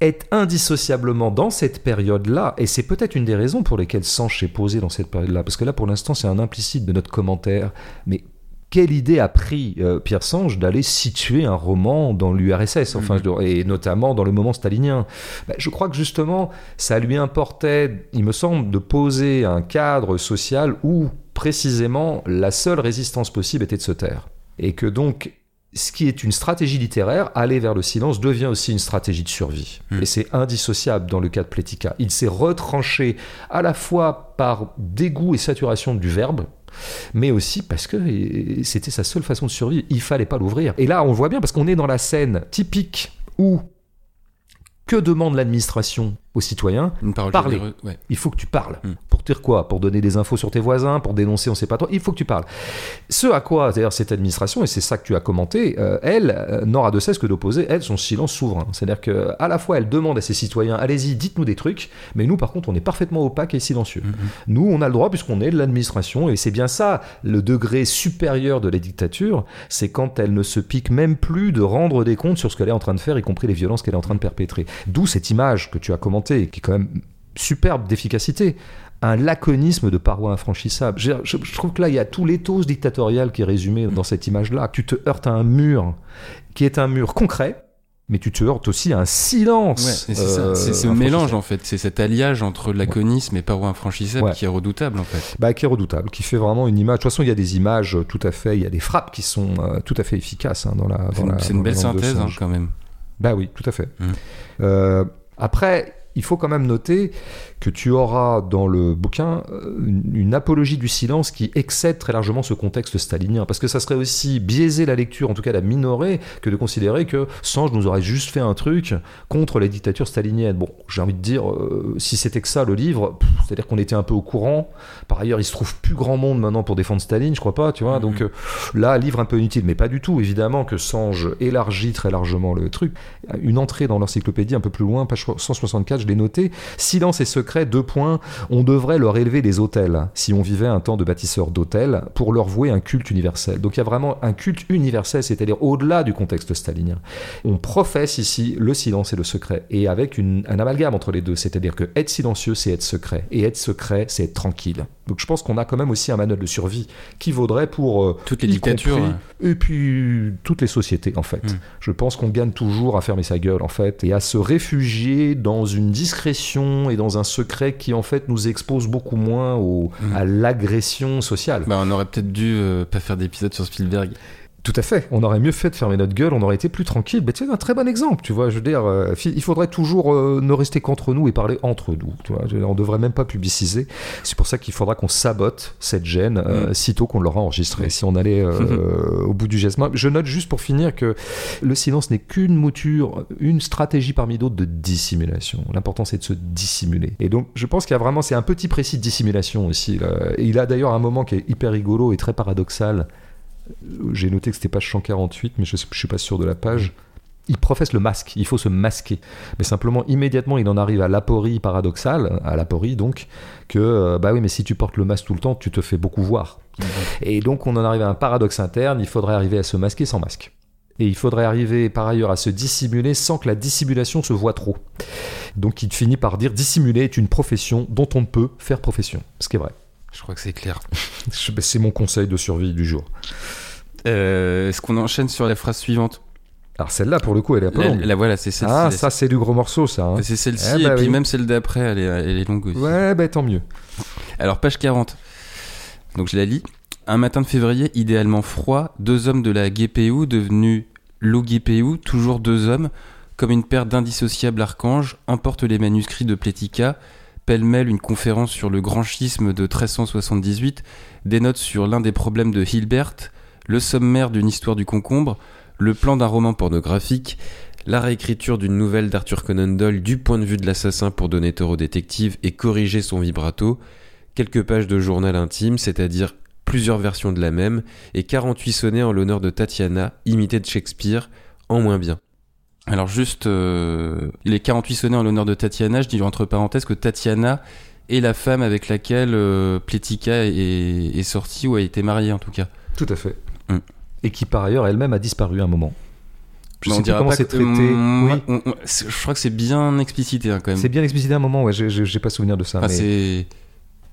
est indissociablement dans cette période-là, et c'est peut-être une des raisons pour lesquelles Sanche s'est posé dans cette période-là, parce que là, pour l'instant, c'est un implicite de notre commentaire, mais quelle idée a pris euh, Pierre Sange d'aller situer un roman dans l'URSS, enfin, je dois- et notamment dans le moment stalinien? Ben, Je crois que justement, ça lui importait, il me semble, de poser un cadre social où précisément la seule résistance possible était de se taire. Et que donc, ce qui est une stratégie littéraire, aller vers le silence, devient aussi une stratégie de survie. Mm. Et c'est indissociable dans le cas de Plética. Il s'est retranché à la fois par dégoût et saturation du verbe, mais aussi parce que c'était sa seule façon de survivre. Il fallait pas l'ouvrir. Et là, on voit bien parce qu'on est dans la scène typique où que demande l'administration aux citoyens? Parler. ouais. il faut que tu parles. Mm. Pour dire quoi Pour donner des infos sur tes voisins, pour dénoncer, on sait pas toi. Il faut que tu parles. Ce à quoi, d'ailleurs, cette administration, et c'est ça que tu as commenté, euh, elle euh, n'aura de cesse que d'opposer, elle, son silence souverain. C'est-à-dire que à la fois, elle demande à ses citoyens, allez-y, dites-nous des trucs, mais nous, par contre, on est parfaitement opaque et silencieux. Mhm. Nous, on a le droit puisqu'on est de l'administration, et c'est bien ça, le degré supérieur de la dictature, c'est quand elle ne se pique même plus de rendre des comptes sur ce qu'elle est en train de faire, y compris les violences qu'elle est en train de perpétrer. D'où cette image que tu as commentée, qui est quand même superbe d'efficacité. Un laconisme de paroi infranchissable. Je, je- je trouve que là, il y a tout l'éthos dictatorial qui est résumé dans cette image-là. Tu te heurtes à un mur qui est un mur concret, mais tu te heurtes aussi à un silence. Ouais, c'est euh, ce mélange en fait, c'est cet alliage entre laconisme et paroi infranchissable Ouais. qui est redoutable en fait. Bah, qui est redoutable, qui fait vraiment une image. De toute façon, il y a des images euh, tout à fait, il y a des frappes qui sont euh, tout à fait efficaces hein, dans la. C'est une, belle synthèse hein, quand même. Bah oui, tout à fait. Mm. Euh, après, il faut quand même noter que tu auras dans le bouquin euh, une, une apologie du silence qui excède très largement ce contexte stalinien. Parce que ça serait aussi biaiser la lecture, en tout cas la minorer, que de considérer que Sange nous aurait juste fait un truc contre la dictature stalinienne. Bon, j'ai envie de dire, euh, si c'était que ça le livre, c'est-à-dire qu'on était un peu au courant. Par ailleurs, il se trouve plus grand monde maintenant pour défendre Staline, je crois pas, tu vois. Mhm. Donc euh, là, livre un peu inutile, mais pas du tout. Évidemment que Sange élargit très largement le truc. Une entrée dans l'encyclopédie un peu plus loin, page 164, je l'ai noté. Silence et secret, deux points. On devrait leur élever des hôtels, si on vivait un temps de bâtisseurs d'hôtels, pour leur vouer un culte universel. Donc il y a vraiment un culte universel, c'est-à-dire au-delà du contexte stalinien. On professe ici le silence et le secret, et avec une- un amalgame entre les deux, c'est-à-dire que être silencieux, c'est être secret, et être secret, c'est être tranquille. Donc je pense qu'on a quand même aussi un manuel de survie qui vaudrait pour euh, Toutes les dictatures. compris- ouais. et puis toutes les sociétés en fait. Mm. Je pense qu'on gagne toujours à fermer sa gueule en fait et à se réfugier dans une discrétion et dans un secret qui en fait nous expose beaucoup moins au, Mm. à l'agression sociale. Bah, on aurait peut-être dû euh, pas faire d'épisode sur Spielberg. Tout à fait. On aurait mieux fait de fermer notre gueule, on aurait été plus tranquille. Mais tu sais, un très bon exemple, tu vois. Je veux dire, euh, il faudrait toujours euh, ne rester qu'entre nous et parler entre nous. Tu vois. On devrait même pas publiciser. C'est pour ça qu'il faudra qu'on sabote cette gêne euh, Mm. sitôt qu'on l'aura enregistrée. Si on allait euh, au bout du geste. Je note juste pour finir que le silence n'est qu'une mouture, une stratégie parmi d'autres de dissimulation. L'important, c'est de se dissimuler. Et donc, je pense qu'il y a vraiment, c'est un petit précis de dissimulation aussi. là. Et il a d'ailleurs un moment qui est hyper rigolo et très paradoxal. J'ai noté que c'était page 148, mais je ne suis pas sûr de la page. Il professe le masque, il faut se masquer. Mais simplement, immédiatement, il en arrive à l'aporie paradoxale, à l'aporie donc, que, euh, bah oui, mais si tu portes le masque tout le temps, tu te fais beaucoup voir. Et donc, on en arrive à un paradoxe interne, il faudrait arriver à se masquer sans masque. Et il faudrait arriver par ailleurs à se dissimuler sans que la dissimulation se voit trop. Donc il finit par dire dissimuler est une profession dont on ne peut faire profession. Ce qui est vrai. Je crois que c'est clair. C'est mon conseil de survie du jour. Euh, Est-ce qu'on enchaîne sur la phrase suivante? Alors celle-là, pour le coup, elle est un peu la, longue. la- voilà, c'est celle-ci. ah, ça, c'est du gros morceau, ça. hein. C'est celle-ci, Eh bah et puis oui. même celle d'après, elle est, elle est longue aussi. Ouais, bah tant mieux. Alors, page 40. Donc, je la lis. Un matin de février, idéalement froid, deux hommes de la GPU devenus l'OGPU, toujours deux hommes, comme une paire d'indissociables archanges, emportent les manuscrits de Plética, pêle-mêle une conférence sur le grand schisme de 1378, des notes sur l'un des problèmes de Hilbert, le sommaire d'une histoire du concombre, le plan d'un roman pornographique, la réécriture d'une nouvelle d'Arthur Conan Doyle du point de vue de l'assassin pour donner tort au détective et corriger son vibrato, quelques pages de journal intime, c'est-à-dire plusieurs versions de la même, et 48 sonnets en l'honneur de Tatiana, imitée de Shakespeare, en moins bien. Alors juste, euh, les 48 sonnets en l'honneur de Tatiana, je dis entre parenthèses que Tatiana est la femme avec laquelle euh, Pletika est, est sortie ou a été mariée en tout cas. Tout à fait. Mm. Et qui, par ailleurs, elle-même a disparu un moment. Je Mais sais dira comment pas c'est traité. Hum, Oui. on- on- c'est- je crois que c'est bien explicité hein, quand même. C'est bien explicité à un moment, ouais, j'ai- pas souvenir de ça. Enfin, mais... c'est-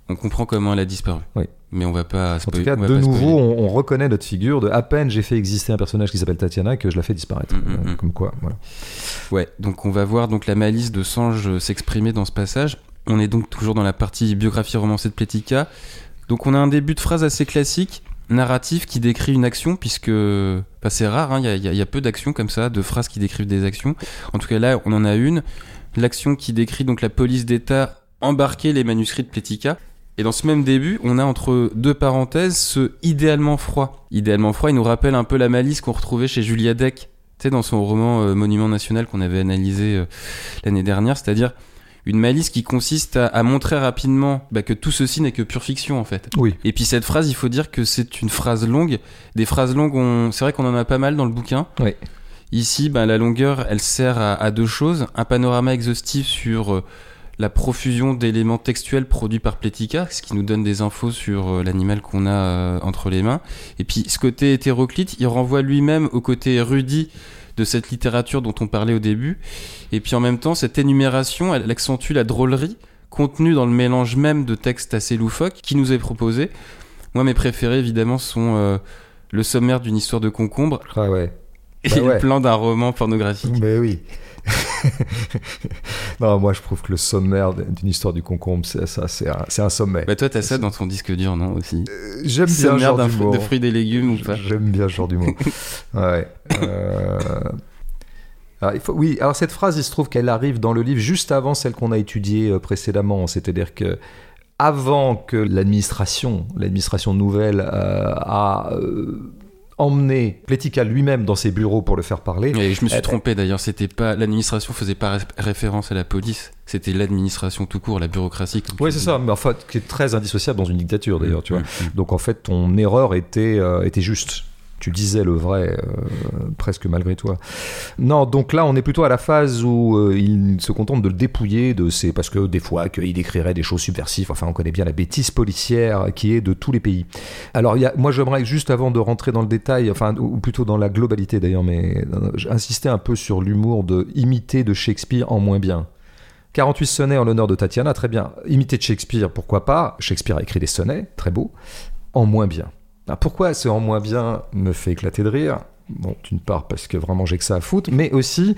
On comprend comment elle a disparu. Oui. Mais on va pas En tout cas, on de nouveau, on, on reconnaît notre figure de à peine j'ai fait exister un personnage qui s'appelle Tatiana que je la fais disparaître. Mm, mm, Euh, mm. Comme quoi, voilà. Ouais, donc on va voir donc la malice de Sange euh, s'exprimer dans ce passage. On est donc toujours dans la partie biographie romancée de Pletica. Donc on a un début de phrase assez classique, narratif qui décrit une action, puisque bah, c'est rare, hein, il y, a- y y peu d'actions comme ça, de phrases qui décrivent des actions. En tout cas là, on en a une. L'action qui décrit donc la police d'État embarquer les manuscrits de Pletica. Et dans ce même début, on a entre deux parenthèses ce idéalement froid. Idéalement froid, il nous rappelle un peu la malice qu'on retrouvait chez Julia Deck, tu sais, dans son roman euh, Monument National qu'on avait analysé euh, l'année dernière, c'est-à-dire une malice qui consiste à, à montrer rapidement bah, que tout ceci n'est que pure fiction en fait. Oui. Et puis cette phrase, il faut dire que c'est une phrase longue. Des phrases longues, on... c'est vrai qu'on en a pas mal dans le bouquin. Oui. Ici, bah, la longueur, elle sert à, à deux choses. Un panorama exhaustif sur euh, la profusion d'éléments textuels produits par Pletica, ce qui nous donne des infos sur euh, l'animal qu'on a euh, entre les mains. Et puis ce côté hétéroclite, il renvoie lui-même au côté érudit de cette littérature dont on parlait au début. Et puis en même temps, cette énumération, elle accentue la drôlerie contenue dans le mélange même de textes assez loufoques qui nous est proposé. Moi, mes préférés, évidemment, sont euh, le sommaire d'une histoire de concombre Ah ouais. et Bah ouais. le plan d'un roman pornographique. Mais oui. non, moi je trouve que le sommaire d'une histoire du concombre, c'est ça, c'est un, c'est un sommet. Bah toi, t'as ça dans ton disque dur, non aussi Euh, J'aime bien genre d'un d'humour. de fruits et légumes ou pas J'aime bien ce genre d'humour. ouais. euh, alors, il faut, oui, alors cette phrase, il se trouve qu'elle arrive dans le livre juste avant celle qu'on a étudiée euh, précédemment. C'est-à-dire que avant que l'administration, l'administration nouvelle, euh, a emmené Pletica lui-même dans ses bureaux pour le faire parler. Et je me suis Eh, trompé d'ailleurs, c'était pas l'administration faisait pas ré- référence à la police, c'était l'administration tout court, la bureaucratie. Oui, c'est ça, mais en fait, qui est très indissociable dans une dictature d'ailleurs, tu vois. Mm, mm. Donc en fait, ton erreur était, euh, était juste. Tu disais le vrai, euh, presque malgré toi. Non, donc là, on est plutôt à la phase où euh, il se contente de le dépouiller de ses... Parce que des fois, qu'il écrirait des choses subversives. Enfin, on connaît bien la bêtise policière qui est de tous les pays. Alors, moi, j'aimerais juste avant de rentrer dans le détail, enfin, ou plutôt dans la globalité d'ailleurs, mais euh, insister un peu sur l'humour de imiter de Shakespeare en moins bien. 48 sonnets en l'honneur de Tatiana, très bien. Imiter de Shakespeare, pourquoi pas? Shakespeare a écrit des sonnets, très beau. En moins bien. Alors pourquoi ce en moins bien me fait éclater de rire? Bon, d'une part parce que vraiment j'ai que ça à foutre, mais aussi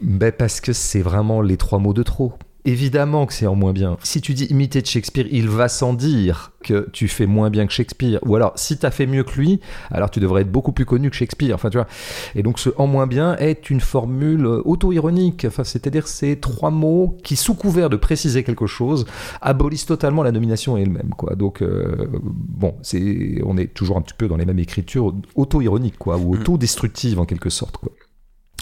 ben, parce que c'est vraiment les trois mots de trop. Évidemment que c'est en moins bien. Si tu dis imiter de Shakespeare, il va sans dire que tu fais moins bien que Shakespeare. Ou alors, si tu as fait mieux que lui, alors tu devrais être beaucoup plus connu que Shakespeare. Enfin, tu vois. Et donc, ce en moins bien est une formule auto-ironique. Enfin, c'est-à-dire ces trois mots qui, sous couvert de préciser quelque chose, abolissent totalement la nomination elle-même, quoi. Donc, euh, bon, c'est, on est toujours un petit peu dans les mêmes écritures auto-ironiques, quoi, ou mm. auto-destructives en quelque sorte, quoi.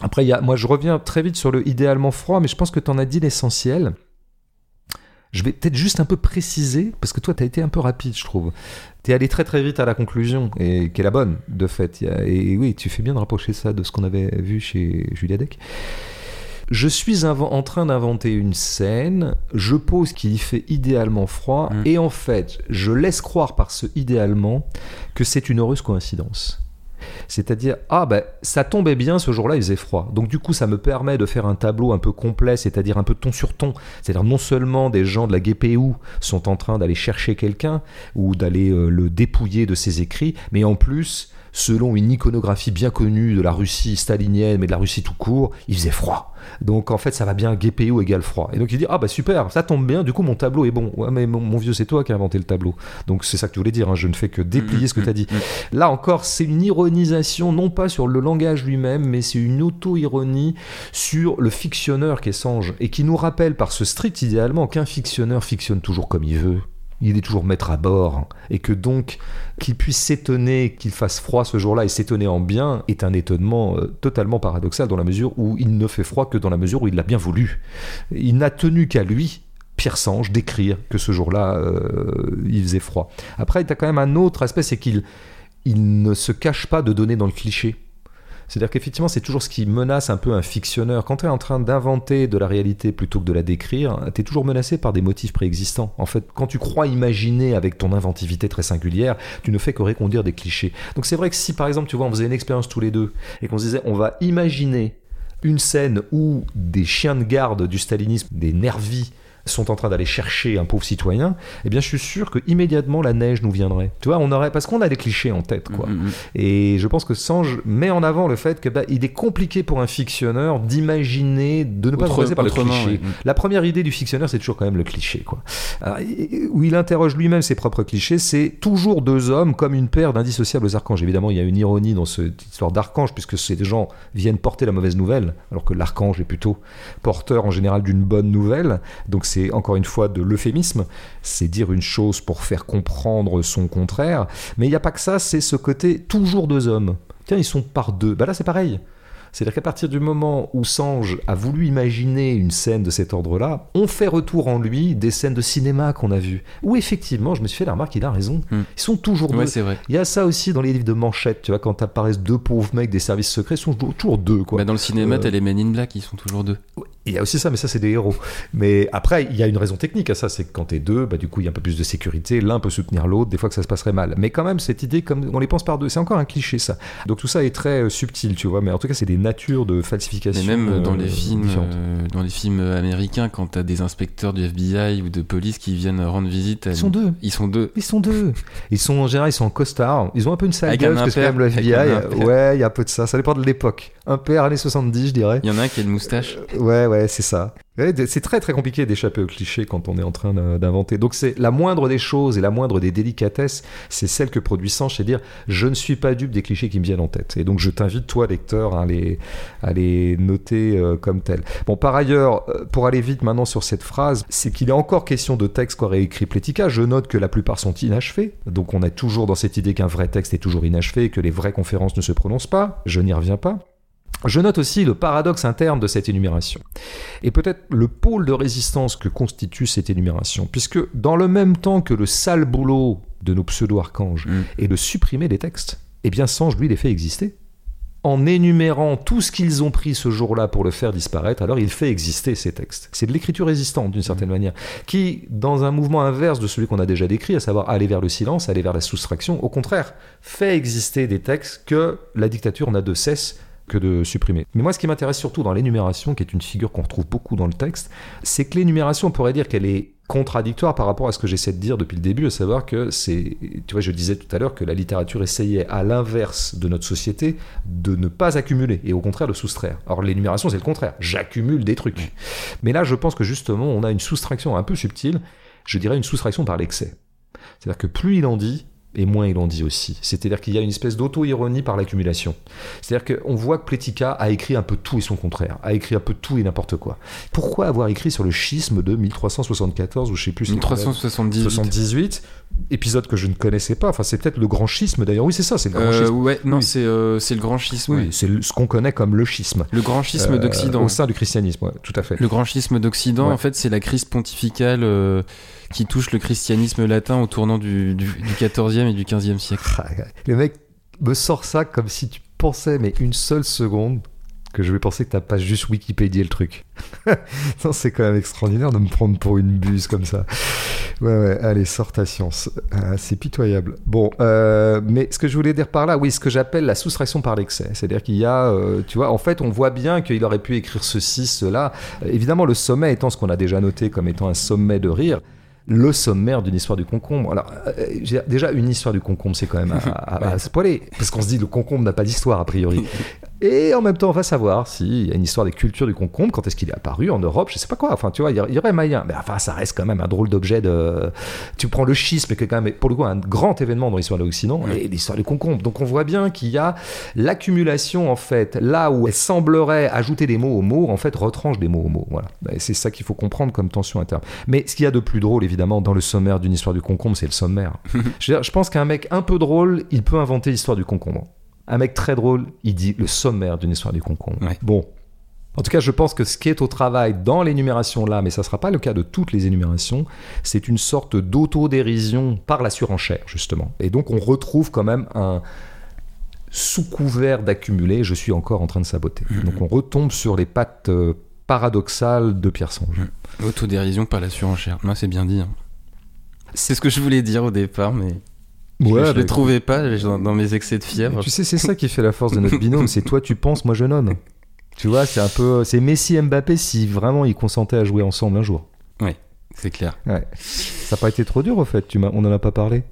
Après, y a, moi, je reviens très vite sur le idéalement froid, mais je pense que tu en as dit l'essentiel. Je vais peut-être juste un peu préciser, parce que toi, tu as été un peu rapide, je trouve. Tu es allé très très vite à la conclusion, et qui est la bonne, de fait. et oui, tu fais bien de rapprocher ça de ce qu'on avait vu chez Julia Deck. Je suis en train d'inventer une scène, je pose qu'il fait idéalement froid, mmh. et en fait, je laisse croire par ce idéalement que c'est une heureuse coïncidence. C'est-à-dire, ah ben ça tombait bien ce jour-là, il faisait froid. Donc du coup, ça me permet de faire un tableau un peu complet, c'est-à-dire un peu ton sur ton. C'est-à-dire non seulement des gens de la GPU sont en train d'aller chercher quelqu'un ou d'aller euh, le dépouiller de ses écrits, mais en plus selon une iconographie bien connue de la Russie stalinienne, mais de la Russie tout court, il faisait froid. Donc en fait, ça va bien, GPU égale froid. Et donc il dit, ah bah super, ça tombe bien, du coup mon tableau est bon. Ouais, mais mon, vieux, c'est toi qui as inventé le tableau. Donc c'est ça que tu voulais dire, hein. je ne fais que déplier ce que tu as dit. Là encore, c'est une ironisation, non pas sur le langage lui-même, mais c'est une auto-ironie sur le fictionneur qui est Sange, et qui nous rappelle par ce strict idéalement qu'un fictionneur fictionne toujours comme il veut il est toujours maître à bord, et que donc qu'il puisse s'étonner qu'il fasse froid ce jour-là et s'étonner en bien est un étonnement euh, totalement paradoxal dans la mesure où il ne fait froid que dans la mesure où il l'a bien voulu. Il n'a tenu qu'à lui, Pierre Sange, d'écrire que ce jour-là euh, il faisait froid. Après, il y a quand même un autre aspect, c'est qu'il il ne se cache pas de donner dans le cliché. C'est-à-dire qu'effectivement, c'est toujours ce qui menace un peu un fictionneur. Quand tu es en train d'inventer de la réalité plutôt que de la décrire, tu es toujours menacé par des motifs préexistants. En fait, quand tu crois imaginer avec ton inventivité très singulière, tu ne fais que réconduire des clichés. Donc c'est vrai que si par exemple, tu vois, on faisait une expérience tous les deux et qu'on se disait, on va imaginer une scène où des chiens de garde du stalinisme, des nervis, sont en train d'aller chercher un pauvre citoyen, eh bien, je suis sûr que immédiatement la neige nous viendrait. Tu vois, on aurait parce qu'on a des clichés en tête, quoi. Mm, mm, mm. Et je pense que Sange met en avant le fait que bah, il est compliqué pour un fictionneur d'imaginer, de ne pas se par le cliché. La première idée du fictionneur, c'est toujours quand même le cliché, quoi. où il interroge lui-même ses propres clichés, c'est toujours deux hommes comme une paire d'indissociables archanges. Évidemment, il y a une ironie dans cette histoire d'archange, puisque ces gens viennent porter la mauvaise nouvelle, alors que l'archange est plutôt porteur en général d'une bonne nouvelle. Donc c'est encore une fois de l'euphémisme, c'est dire une chose pour faire comprendre son contraire, mais il n'y a pas que ça, c'est ce côté toujours deux hommes. Tiens, ils sont par deux. Bah là, c'est pareil. C'est-à-dire qu'à partir du moment où Sange a voulu imaginer une scène de cet ordre-là, on fait retour en lui des scènes de cinéma qu'on a vues. Où effectivement, je me suis fait la remarque, il a raison. Hmm. Ils sont toujours deux. Vrai. Il y a ça aussi dans les livres de Manchette, tu vois, quand apparaissent deux pauvres mecs des services secrets, ils sont toujours deux. Quoi. Bah, dans le cinéma, euh... t'as les Men in Black, ils sont toujours deux. Il y a aussi ça, mais ça, c'est des héros. Mais après, il y a une raison technique à ça, c'est que quand t'es deux, bah, du coup, il y a un peu plus de sécurité, l'un peut soutenir l'autre, des fois que ça se passerait mal. Mais quand même, cette idée, comme on les pense par deux, c'est encore un cliché, ça. Donc tout ça est très euh, subtil, tu vois, mais en tout cas, c'est des natures de falsification. Mais même dans les euh, films, euh, dans les films américains, quand t'as des inspecteurs du FBI ou de police qui viennent rendre visite, ils sont deux. Ils sont deux. Ils sont deux. Ils sont en général, ils sont en costard. Ils ont un peu une sale gueule, parce que même le FBI. Ouais, il y a un peu de ça. Ça dépend de l'époque. Un père années 70, je dirais. Il y en a un qui a une moustache. ouais, ouais, c'est ça. C'est très très compliqué d'échapper au cliché quand on est en train d'inventer. Donc c'est la moindre des choses et la moindre des délicatesses, c'est celle que produit Sanche, c'est dire je ne suis pas dupe des clichés qui me viennent en tête. Et donc je t'invite toi lecteur à les, noter euh, comme tel. Bon par ailleurs, euh, pour aller vite maintenant sur cette phrase, c'est qu'il est encore question de texte qu'aurait écrit Plética. Je note que la plupart sont inachevés. Donc on est toujours dans cette idée qu'un vrai texte est toujours inachevé et que les vraies conférences ne se prononcent pas. Je n'y reviens pas. Je note aussi le paradoxe interne de cette énumération, et peut-être le pôle de résistance que constitue cette énumération, puisque dans le même temps que le sale boulot de nos pseudo-archanges mm. est de supprimer des textes, eh bien Sange, lui, les fait exister. En énumérant tout ce qu'ils ont pris ce jour-là pour le faire disparaître, alors il fait exister ces textes. C'est de l'écriture résistante, d'une certaine mm. manière, qui, dans un mouvement inverse de celui qu'on a déjà décrit, à savoir aller vers le silence, aller vers la soustraction, au contraire, fait exister des textes que la dictature n'a de cesse que de supprimer. Mais moi, ce qui m'intéresse surtout dans l'énumération, qui est une figure qu'on retrouve beaucoup dans le texte, c'est que l'énumération, on pourrait dire qu'elle est contradictoire par rapport à ce que j'essaie de dire depuis le début, à savoir que c'est, tu vois, je disais tout à l'heure que la littérature essayait, à l'inverse de notre société, de ne pas accumuler et au contraire de soustraire. Alors l'énumération, c'est le contraire. J'accumule des trucs. Mais là, je pense que justement, on a une soustraction un peu subtile, je dirais une soustraction par l'excès. C'est-à-dire que plus il en dit, et moins il en dit aussi. C'est-à-dire qu'il y a une espèce d'auto-ironie par l'accumulation. C'est-à-dire qu'on voit que Pletika a écrit un peu tout et son contraire, a écrit un peu tout et n'importe quoi. Pourquoi avoir écrit sur le schisme de 1374 ou je sais plus 1378 78 épisode que je ne connaissais pas. Enfin, c'est peut-être le grand schisme d'ailleurs. Oui, c'est ça, c'est le grand Euh, schisme. ouais, non, Oui. c'est euh, c'est le grand schisme. Oui, ouais. c'est ce qu'on connaît comme le schisme. Le grand schisme Euh, d'Occident. Au sein du christianisme, ouais, tout à fait. Le grand schisme d'Occident, Ouais. en fait, c'est la crise pontificale qui touche le christianisme latin au tournant du, du, du 14e et du 15e siècle. Le mec me sort ça comme si tu pensais, mais une seule seconde, que je vais penser que t'as pas juste Wikipédia le truc. non, c'est quand même extraordinaire de me prendre pour une buse comme ça. Ouais, ouais, allez, sors ta science. Ah, c'est pitoyable. Bon, euh, mais ce que je voulais dire par là, oui, ce que j'appelle la soustraction par l'excès. C'est-à-dire qu'il y a, euh, tu vois, en fait, on voit bien qu'il aurait pu écrire ceci, cela. Évidemment, le sommet étant ce qu'on a déjà noté comme étant un sommet de rire. Le sommaire d'une histoire du concombre. Alors, euh, déjà, une histoire du concombre, c'est quand même à, à- à se poiler. Parce qu'on se dit, le concombre n'a pas d'histoire, a priori. Et en même temps, on va savoir s'il y a une histoire des cultures du concombre, quand est-ce qu'il est apparu en Europe, je sais pas quoi. Enfin, tu vois, il y, aurait moyen. Mais enfin, ça reste quand même un drôle d'objet de. Tu prends le schisme, qui est quand même, pour le coup, un grand événement dans l'histoire de l'Occident, et l'histoire du concombre. Donc, on voit bien qu'il y a l'accumulation, en fait, là où elle semblerait ajouter des mots aux mots, en fait, retranche des mots aux mots. Voilà. Et c'est ça qu'il faut comprendre comme tension interne. Mais ce qu'il y a de plus drôle, évidemment, dans le sommaire d'une histoire du concombre, c'est le sommaire. je, veux dire, je pense qu'un mec un peu drôle, il peut inventer l'histoire du concombre. Un mec très drôle, il dit le sommaire d'une histoire du concombre. Ouais. Bon. En tout cas, je pense que ce qui est au travail dans l'énumération là, mais ça ne sera pas le cas de toutes les énumérations, c'est une sorte d'autodérision par la surenchère, justement. Et donc, on retrouve quand même un sous couvert d'accumuler, je suis encore en train de saboter. Donc, on retombe sur les pattes euh, paradoxales de Pierre Sange. Autodérision par la surenchère. Moi, c'est bien dit. hein. C'est ce que je voulais dire au départ, mais Ouais, je bah, le trouvais pas dans, dans mes excès de fièvre. Tu sais, c'est ça qui fait la force de notre binôme, c'est toi tu penses, moi je nomme. Tu vois, c'est un peu, c'est Messi et Mbappé si vraiment ils consentaient à jouer ensemble un jour. C'est clair. Ouais. Ça n'a pas été trop dur au fait, tu on en a pas parlé.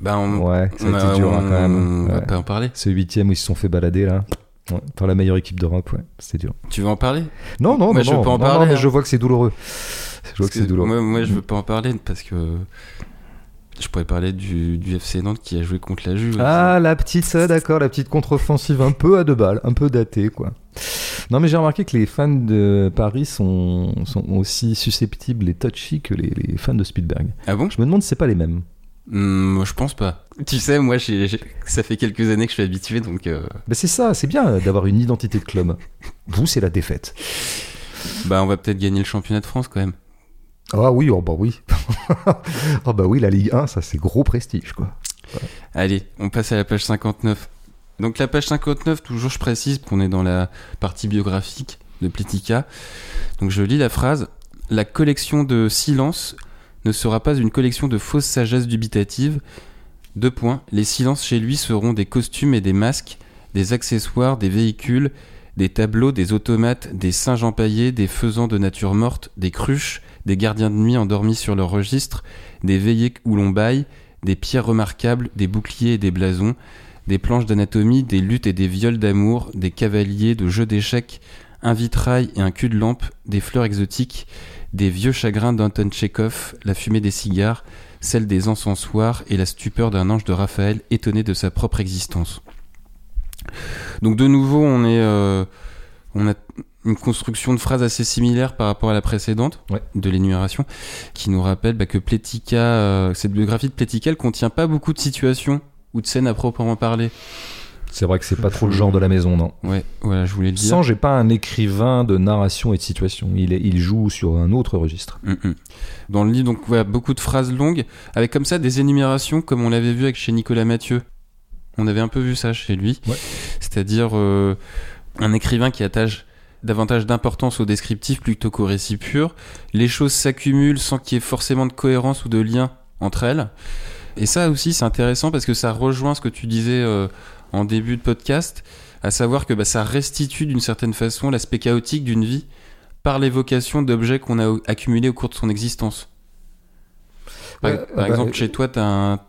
Bah, on, Ouais, ça a été dur hein, quand même. on va Ouais. pas en parler. Ce huitième où ils se sont fait balader là, ouais, par la meilleure équipe d'Europe, ouais, c'était dur. Tu veux en parler? Non, non, Moi, non, je pas en non, parler, non, mais hein. je vois que c'est douloureux. Je vois que c'est douloureux. Moi, moi, je veux pas en parler parce que je pourrais parler du, du FC Nantes qui a joué contre la Juve. Ah, la petite, ça, d'accord, la petite contre-offensive un peu à deux balles, un peu datée, quoi. Non, mais j'ai remarqué que les fans de Paris sont, sont aussi susceptibles et touchy que les, les fans de Spielberg. Ah bon? Je me demande si c'est pas les mêmes. Hum, Moi, je pense pas. Tu sais, moi, ça fait quelques années que je suis habitué, donc euh, Ben c'est ça, c'est bien d'avoir une identité de club. Vous, c'est la défaite. bah, on va peut-être gagner le championnat de France quand même. Ah oui, oh bah oui. oh bah oui, la Ligue 1, ça c'est gros prestige, quoi. Allez, on passe à la page 59. Donc la page 59, toujours je précise qu'on est dans la partie biographique de Plitica. Donc je lis la phrase La collection de silence ne sera pas une collection de fausses sagesses dubitatives. Deux points. Les silences chez lui seront des costumes et des masques, des accessoires, des véhicules, des tableaux, des automates, des singes empaillés, des faisans de nature morte, des cruches, des gardiens de nuit endormis sur leur registre, des veillées où l'on baille, des pierres remarquables, des boucliers et des blasons, des planches d'anatomie, des luttes et des viols d'amour, des cavaliers de jeux d'échecs, un vitrail et un cul de lampe, des fleurs exotiques, des vieux chagrins d'Anton Tchekhov, la fumée des cigares, celle des encensoirs et la stupeur d'un ange de Raphaël étonné de sa propre existence. Donc de nouveau, on est, euh, on a une construction de phrases assez similaire par rapport à la précédente Ouais. de l'énumération, qui nous rappelle bah, que euh, cette biographie de Pletica, elle contient pas beaucoup de situations ou de scènes à proprement parler. C'est vrai que c'est pas trop le genre de la maison, non? Ouais, voilà, je voulais le dire. Sans, j'ai pas un écrivain de narration et de situation. Il, est- il joue sur un autre registre. Mm, mm. Dans le livre, donc voilà, beaucoup de phrases longues, avec comme ça des énumérations comme on l'avait vu avec chez Nicolas Mathieu. On avait un peu vu ça chez lui. Ouais. C'est-à-dire euh, un écrivain qui attache davantage d'importance au descriptif plutôt qu'au récit pur. Les choses s'accumulent sans qu'il y ait forcément de cohérence ou de lien entre elles. Et ça aussi, c'est intéressant parce que ça rejoint ce que tu disais euh, en début de podcast, à savoir que bah, ça restitue d'une certaine façon l'aspect chaotique d'une vie par l'évocation d'objets qu'on a accumulés au cours de son existence. Par, Ouais, par bah, exemple, euh, chez toi, t'as un...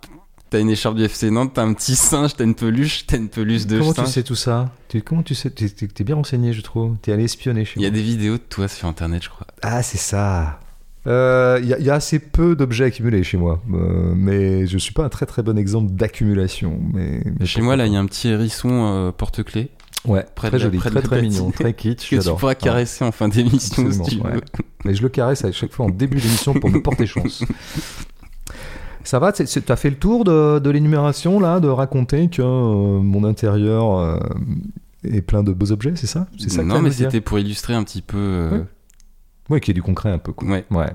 T'as une écharpe du FC Nantes, t'as un petit singe, t'as une peluche, t'as une peluche de Comment singe. tu sais tout ça Tu- Comment tu sais T'es bien renseigné, je trouve. T'es allé espionner chez Il y a moi. des vidéos de toi sur internet, je crois. Ah, c'est ça. Euh, Il y, a- il y a assez peu d'objets accumulés chez moi, Euh, mais je suis pas un très très bon exemple d'accumulation. Mais, mais Chez moi, là, il y a un petit hérisson euh, porte-clés ouais, près très de joli, près très très mignon, très kitsch. que tu pourras caresser en fin d'émission si tu veux. ouais. Mais je le caresse à chaque fois en début d'émission pour me porter chance. Ça va Tu as fait le tour de, de l'énumération, là, de raconter que euh, mon intérieur euh, est plein de beaux objets, c'est ça? Ça non, mais c'était pour illustrer un petit peu. euh, Ouais. Oui, qu'il y ait du concret un peu. Quoi. Ouais. Ouais.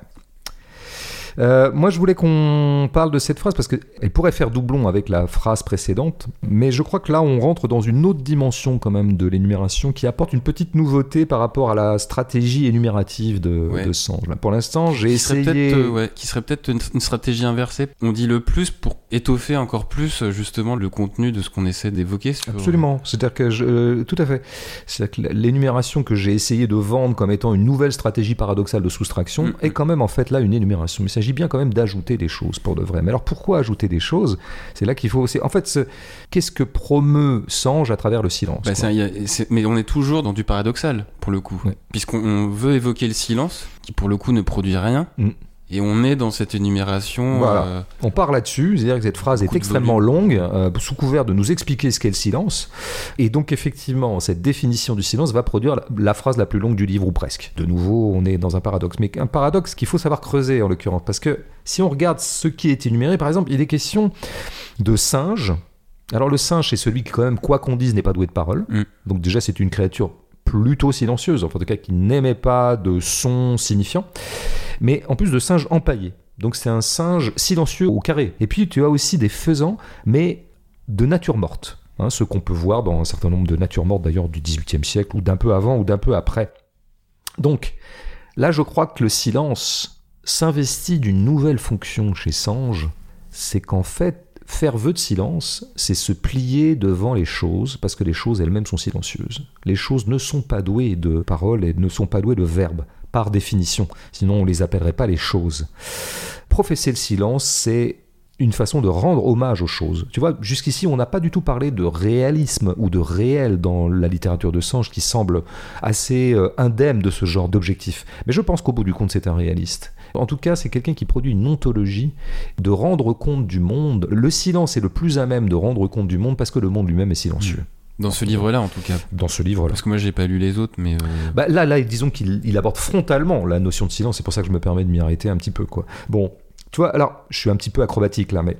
Euh, moi, je voulais qu'on parle de cette phrase parce qu'elle pourrait faire doublon avec la phrase précédente, mais je crois que là, on rentre dans une autre dimension quand même de l'énumération qui apporte une petite nouveauté par rapport à la stratégie énumérative de, Ouais. de Sange. Pour l'instant, j'ai serait essayé. peut-être, euh, ouais, qui serait peut-être une, une stratégie inversée. On dit le plus pour étoffer encore plus euh, justement le contenu de ce qu'on essaie d'évoquer. sur- Absolument. C'est-à-dire que je, euh, tout à fait. C'est-à-dire que l'énumération que j'ai essayé de vendre comme étant une nouvelle stratégie paradoxale de soustraction Mm, est mm. quand même en fait là une énumération. Il s'agit bien quand même d'ajouter des choses pour de vrai. Mais alors pourquoi ajouter des choses? C'est là qu'il faut. En fait, ce- qu'est-ce que promeut Sange à travers le silence Bah, un- a- mais on est toujours dans du paradoxal pour le coup, puisqu'on on veut évoquer le silence, qui pour le coup ne produit rien, Mm. Et on est dans cette énumération. Voilà. euh, On part là-dessus, c'est-à-dire que cette phrase est extrêmement longue, euh, sous couvert de nous expliquer ce qu'est le silence. Et donc, effectivement, cette définition du silence va produire la, la phrase la plus longue du livre, ou presque. De nouveau, on est dans un paradoxe. Mais un paradoxe qu'il faut savoir creuser, en l'occurrence. Parce que si on regarde ce qui est énuméré, par exemple, il est question de singe. Alors, le singe, c'est celui qui, quand même, quoi qu'on dise, n'est pas doué de parole. Mm. Donc, déjà, c'est une créature plutôt silencieuse, enfin, en tout cas, qui n'émet pas de son signifiant. Mais en plus de singe empaillé. Donc c'est un singe silencieux au carré. Et puis tu as aussi des faisans, mais de nature morte. Hein, ce qu'on peut voir dans un certain nombre de natures mortes d'ailleurs du XVIIIe siècle, ou d'un peu avant ou d'un peu après. Donc là je crois que le silence s'investit d'une nouvelle fonction chez Sange, c'est qu'en fait faire vœu de silence, c'est se plier devant les choses, parce que les choses elles-mêmes sont silencieuses. Les choses ne sont pas douées de paroles et ne sont pas douées de verbes, par définition, sinon on les appellerait pas les choses. Professer le silence, c'est une façon de rendre hommage aux choses. Tu vois, jusqu'ici, on n'a pas du tout parlé de réalisme ou de réel dans la littérature de Sange qui semble assez euh, indemne de ce genre d'objectif. Mais je pense qu'au bout du compte, c'est un réaliste. En tout cas, c'est quelqu'un qui produit une ontologie de rendre compte du monde. Le silence est le plus à même de rendre compte du monde parce que le monde lui-même est silencieux. dans ce livre-là en tout cas. Dans ce livre-là. Parce que moi j'ai pas lu les autres, mais. euh, Bah, là, là, disons qu'il il aborde frontalement la notion de silence, c'est pour ça que je me permets de m'y arrêter un petit peu. Quoi. Bon, tu vois, alors, je suis un petit peu acrobatique là, mais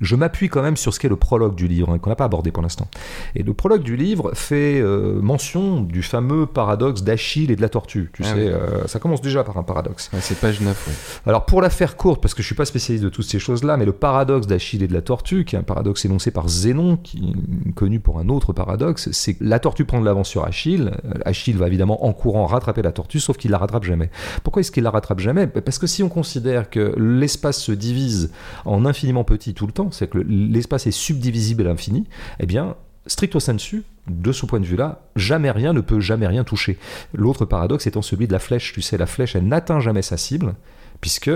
je m'appuie quand même sur ce qu'est le prologue du livre, hein, qu'on n'a pas abordé pour l'instant. Et le prologue du livre fait euh, mention du fameux paradoxe d'Achille et de la tortue. Tu Ah sais, oui. euh, ça commence déjà par un paradoxe. ouais, c'est page 9, ouais. Alors pour la faire courte, parce que je suis pas spécialiste de toutes ces choses-là, mais le paradoxe d'Achille et de la tortue, qui est un paradoxe énoncé par Zénon, qui est connu pour un autre paradoxe, c'est que la tortue prend de l'avance sur Achille. Euh, Achille va évidemment en courant rattraper la tortue, sauf qu'il la rattrape jamais. Pourquoi est-ce qu'il la rattrape jamais? Parce que si on considère que l'espace se divise en infiniment petit tout le temps, c'est que le- l'espace est subdivisible à l'infini, eh bien stricto sensu, de ce point de vue-là, jamais rien ne peut jamais rien toucher. L'autre paradoxe étant celui de la flèche. Tu sais, la flèche, elle n'atteint jamais sa cible, puisque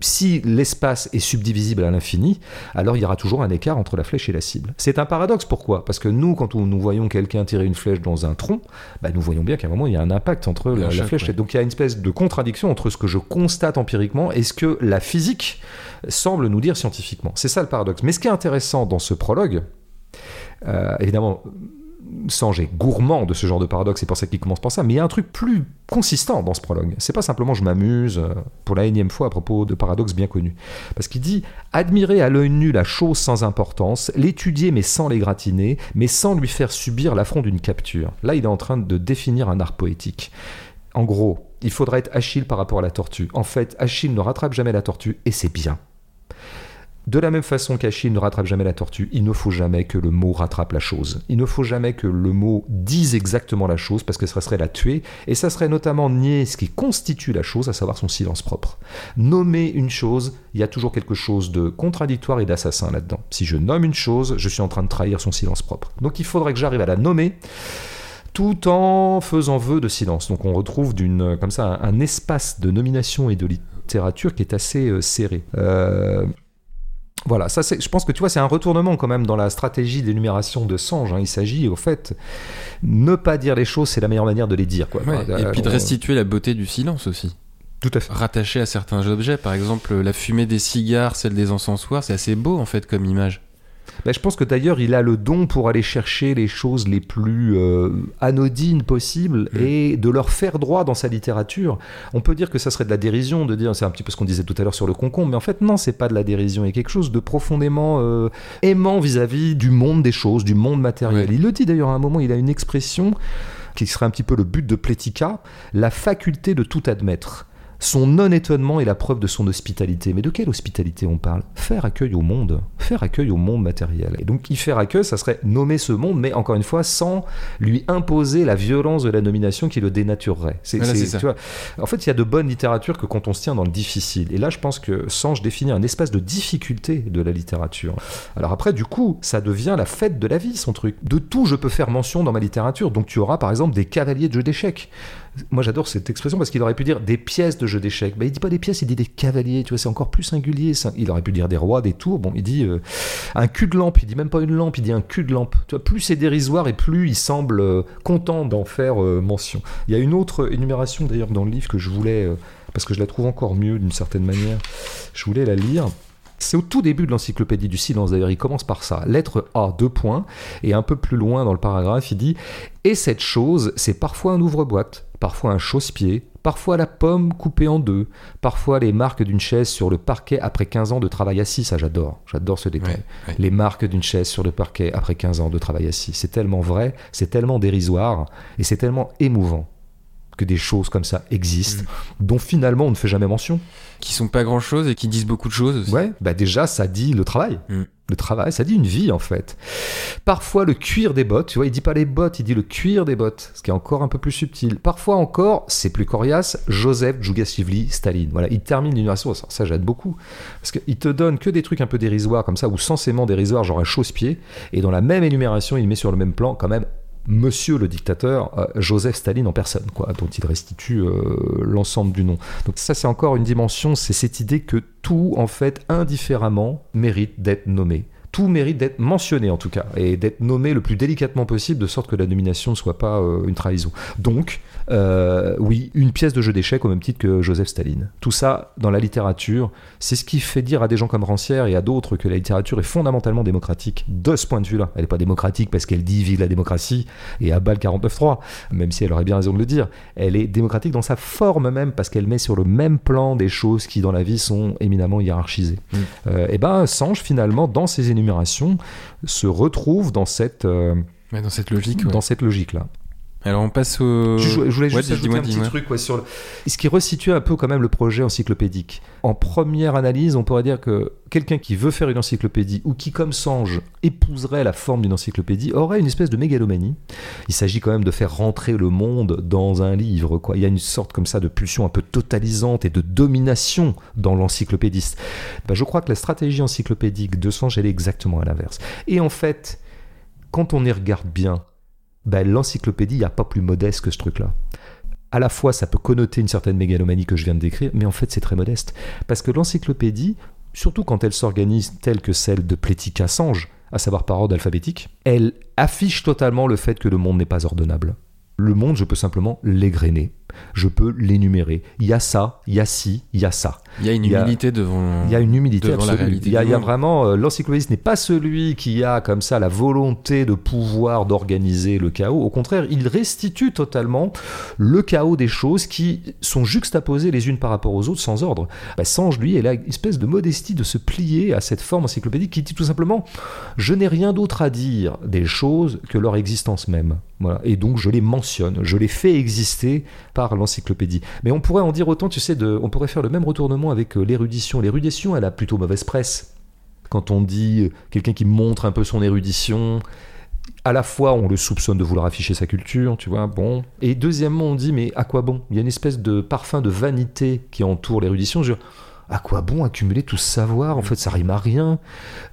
si l'espace est subdivisible à l'infini, alors il y aura toujours un écart entre la flèche et la cible. C'est un paradoxe, pourquoi? Parce que nous, quand on- nous voyons quelqu'un tirer une flèche dans un tronc, bah, nous voyons bien qu'à un moment, il y a un impact entre la, la flèche. ouais. Donc il y a une espèce de contradiction entre ce que je constate empiriquement et ce que la physique semble nous dire scientifiquement. C'est ça le paradoxe. Mais ce qui est intéressant dans ce prologue, euh, évidemment, Est gourmand de ce genre de paradoxe, c'est pour ça qu'il commence par ça, mais il y a un truc plus consistant dans ce prologue. C'est pas simplement je m'amuse euh, pour la énième fois à propos de paradoxes bien connus. Parce qu'il dit admirer à l'œil nu la chose sans importance, l'étudier mais sans l'égratigner, mais sans lui faire subir l'affront d'une capture. Là, il est en train de définir un art poétique. En gros, il faudrait être Achille par rapport à la tortue. En fait, Achille ne rattrape jamais la tortue et c'est bien. De la même façon qu'Achille ne rattrape jamais la tortue, il ne faut jamais que le mot rattrape la chose. Il ne faut jamais que le mot dise exactement la chose parce que ça serait la tuer et ça serait notamment nier ce qui constitue la chose, à savoir son silence propre. Nommer une chose, il y a toujours quelque chose de contradictoire et d'assassin là-dedans. Si je nomme une chose, je suis en train de trahir son silence propre. Donc il faudrait que j'arrive à la nommer tout en faisant vœu de silence. Donc on retrouve d'une comme ça un, espace de nomination et de littérature qui est assez euh, serré. Euh, voilà, ça c'est, je pense que tu vois, c'est un retournement quand même dans la stratégie d'énumération de Sange. hein. Il s'agit, au fait, ne pas dire les choses, c'est la meilleure manière de les dire. Quoi. Ouais, Euh, et puis de on- restituer la beauté du silence aussi. Tout à fait. Rattaché à certains objets, par exemple la fumée des cigares, celle des encensoirs, c'est assez beau en fait comme image. Ben, je pense que d'ailleurs, il a le don pour aller chercher les choses les plus euh, anodines possibles Mm. et de leur faire droit dans sa littérature. On peut dire que ça serait de la dérision de dire, c'est un petit peu ce qu'on disait tout à l'heure sur le concombre, mais en fait, non, c'est pas de la dérision. Il y a quelque chose de profondément euh, aimant vis-à-vis du monde des choses, du monde matériel. Il le dit d'ailleurs à un moment, il a une expression qui serait un petit peu le but de Plética, la faculté de tout admettre. Son non-étonnement est la preuve de son hospitalité. Mais de quelle hospitalité on parle? Faire accueil au monde. Faire accueil au monde matériel. Et donc, y faire accueil, ça serait nommer ce monde, mais encore une fois, sans lui imposer la violence de la nomination qui le dénaturerait. C'est, Voilà, c'est- c'est ça. tu vois, en fait, il y a de bonnes littératures que quand on se tient dans le difficile. Et là, je pense que Sange définit un espace de difficulté de la littérature. Alors après, du coup, ça devient la fête de la vie, son truc. De tout, je peux faire mention dans ma littérature. Donc tu auras, par exemple, des cavaliers de jeux d'échecs. Moi, j'adore cette expression parce qu'il aurait pu dire des pièces de jeux d'échecs. Ben, il dit pas des pièces, il dit des cavaliers. Tu vois, c'est encore plus singulier. Il aurait pu dire des rois, des tours. Bon, il dit euh, un cul de lampe. Il dit même pas une lampe, il dit un cul de lampe. Plus c'est dérisoire et plus il semble euh, content d'en faire euh, mention. Il y a une autre énumération d'ailleurs dans le livre que je voulais, parce que je la trouve encore mieux d'une certaine manière, je voulais la lire. C'est au tout début de l'encyclopédie du silence, d'ailleurs, il commence par ça. Lettre A, deux points, et un peu plus loin dans le paragraphe, il dit Et cette chose, c'est parfois un ouvre-boîte, parfois un chausse-pied, parfois la pomme coupée en deux, parfois les marques d'une chaise sur le parquet après 15 ans de travail assis. Ça, j'adore, j'adore ce détail. Ouais, ouais. Les marques d'une chaise sur le parquet après 15 ans de travail assis. C'est tellement vrai, c'est tellement dérisoire, et c'est tellement émouvant que des choses comme ça existent, dont finalement on ne fait jamais mention. Qui sont pas grand chose et qui disent beaucoup de choses aussi. Ouais, bah déjà, ça dit le travail. Mm. Le travail, ça dit une vie en fait. Parfois le cuir des bottes, tu vois, il dit pas les bottes, il dit le cuir des bottes, ce qui est encore un peu plus subtil. Parfois encore, c'est plus coriace, Joseph Djougashvili Staline. Voilà, il termine l'énumération, ça, ça j'aide beaucoup. Parce qu'il te donne que des trucs un peu dérisoires comme ça, ou censément dérisoires, genre un chausse-pied, et dans la même énumération, il met sur le même plan quand même Monsieur le dictateur, euh, Joseph Staline en personne, quoi, dont il restitue euh, l'ensemble du nom. Donc ça, c'est encore une dimension, c'est cette idée que tout, en fait, indifféremment, mérite d'être nommé. Tout mérite d'être mentionné, en tout cas, et d'être nommé le plus délicatement possible, de sorte que la nomination ne soit pas euh, une trahison. Donc, euh, oui, une pièce de jeu d'échecs au même titre que Joseph Staline. Tout ça, dans la littérature, c'est ce qui fait dire à des gens comme Rancière et à d'autres que la littérature est fondamentalement démocratique. De ce point de vue-là, elle n'est pas démocratique parce qu'elle dit vive la démocratie et abat le 49-3, même si elle aurait bien raison de le dire. Elle est démocratique dans sa forme même parce qu'elle met sur le même plan des choses qui dans la vie sont éminemment hiérarchisées. Mm. Euh, et ben Sange finalement dans ses énumérations se retrouve dans cette euh, Ouais, dans cette logique. ouais. dans cette logique là. Alors on passe au. Je, je voulais Ouais, juste dis- ajouter un petit truc ouais, sur le... ce qui resitue un peu quand même le projet encyclopédique. En première analyse, on pourrait dire que quelqu'un qui veut faire une encyclopédie ou qui, comme Sange, épouserait la forme d'une encyclopédie aurait une espèce de mégalomanie. Il s'agit quand même de faire rentrer le monde dans un livre. Quoi. Il y a une sorte comme ça de pulsion un peu totalisante et de domination dans l'encyclopédiste. Ben, je crois que la stratégie encyclopédique de Sange, elle est exactement à l'inverse. Et en fait, quand on y regarde bien, ben, l'encyclopédie, il n'y a pas plus modeste que ce truc-là. À la fois, ça peut connoter une certaine mégalomanie que je viens de décrire, mais en fait, c'est très modeste. Parce que l'encyclopédie, surtout quand elle s'organise telle que celle de Plética Sange, à savoir par ordre alphabétique, elle affiche totalement le fait que le monde n'est pas ordonnable. Le monde, je peux simplement l'égrener, je peux l'énumérer. Il y a ça, il y a ci, il y a ça. Il y a une humilité devant. Il y a une humilité devant la absolue. réalité il y a, du il y a monde. vraiment euh, l'encyclopédiste n'est pas celui qui a comme ça la volonté de pouvoir d'organiser le chaos. Au contraire, il restitue totalement le chaos des choses qui sont juxtaposées les unes par rapport aux autres sans ordre. Bah, Sange, lui, elle a une espèce de modestie de se plier à cette forme encyclopédique qui dit tout simplement je n'ai rien d'autre à dire des choses que leur existence même. Voilà. Et donc je les mentionne, je les fais exister par l'encyclopédie. Mais on pourrait en dire autant, tu sais, on pourrait faire le même retournement avec euh, l'érudition. L'érudition, elle a plutôt mauvaise presse. Quand on dit euh, quelqu'un qui montre un peu son érudition, à la fois on le soupçonne de vouloir afficher sa culture, tu vois, bon. Et deuxièmement, on dit mais à quoi bon? Il y a une espèce de parfum de vanité qui entoure l'érudition. Je à quoi bon accumuler tout ce savoir? En fait, ça rime à rien.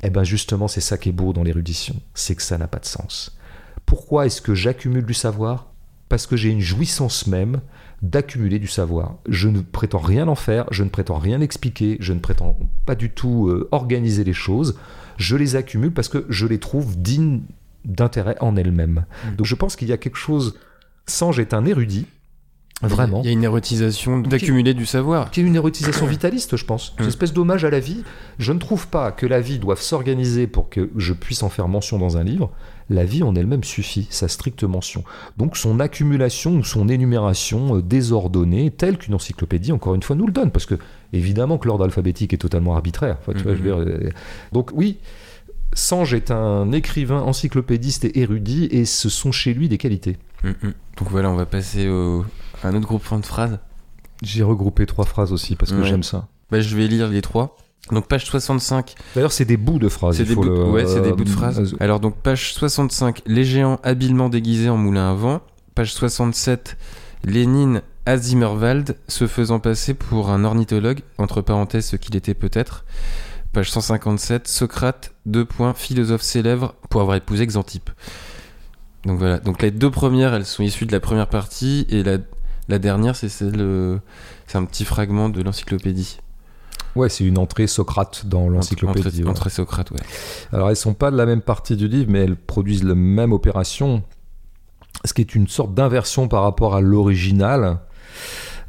Eh ben justement, c'est ça qui est beau dans l'érudition, c'est que ça n'a pas de sens. Pourquoi est-ce que j'accumule du savoir? Parce que j'ai une jouissance même d'accumuler du savoir. Je ne prétends rien en faire, je ne prétends rien expliquer, je ne prétends pas du tout euh, organiser les choses. Je les accumule parce que je les trouve dignes d'intérêt en elles-mêmes. Donc je pense qu'il y a quelque chose. Sange est un érudit, vraiment. Il y a une érotisation d'accumuler du savoir. Qui est une érotisation vitaliste, je pense. Une Mm. espèce d'hommage à la vie. Je ne trouve pas que la vie doive s'organiser pour que je puisse en faire mention dans un livre. La vie en elle-même suffit, sa stricte mention. Donc son accumulation ou son énumération euh, désordonnée, telle qu'une encyclopédie, encore une fois, nous le donne. Parce que, évidemment, que l'ordre alphabétique est totalement arbitraire. Enfin, tu vois, je veux dire, euh, donc, oui. Sange est un écrivain encyclopédiste et érudit, et ce sont chez lui des qualités. Mm, mm. Donc voilà, on va passer au... à un autre groupement de phrases. J'ai regroupé trois phrases aussi parce que Ouais. j'aime ça. Bah, je vais lire les trois. Donc page 65, D'ailleurs, c'est des bouts de phrases. c'est des, bouts de- le- ouais, c'est des euh, bouts de phrases. euh, Alors donc page 65, les géants habilement déguisés en moulin à vent. Page 67, Lénine à Zimmerwald se faisant passer pour un ornithologue, entre parenthèses ce qu'il était peut-être. Page 157, Socrate, deux points, philosophe célèbre pour avoir épousé Xantippe. Donc voilà, donc les deux premières, elles sont issues de la première partie, et la, la dernière, c'est celle, euh, c'est un petit fragment de l'encyclopédie. Ouais, c'est une entrée Socrate dans l'encyclopédie. Ouais. entre Socrate, ouais. Alors, elles sont pas de la même partie du livre, mais elles produisent la même opération, ce qui est une sorte d'inversion par rapport à l'original.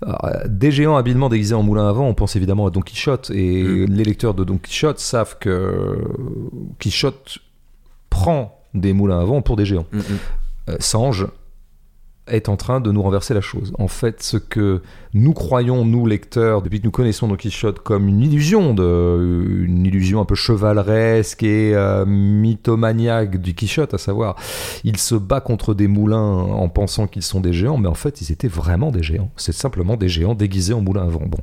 Alors, euh, Des géants habilement déguisés en moulin à vent, on pense évidemment à Don Quichotte, et Mm. les lecteurs de Don Quichotte savent que Quichotte prend des moulins à vent pour des géants. Mm, mm. euh, Sange est en train de nous renverser la chose. En fait, ce que nous croyons, nous lecteurs, depuis que nous connaissons Don Quichotte comme une illusion, de, une illusion un peu chevaleresque et euh, mythomaniaque du Quichotte, à savoir, il se bat contre des moulins en pensant qu'ils sont des géants, mais en fait, ils étaient vraiment des géants. C'est simplement des géants déguisés en moulins à vent. Bon,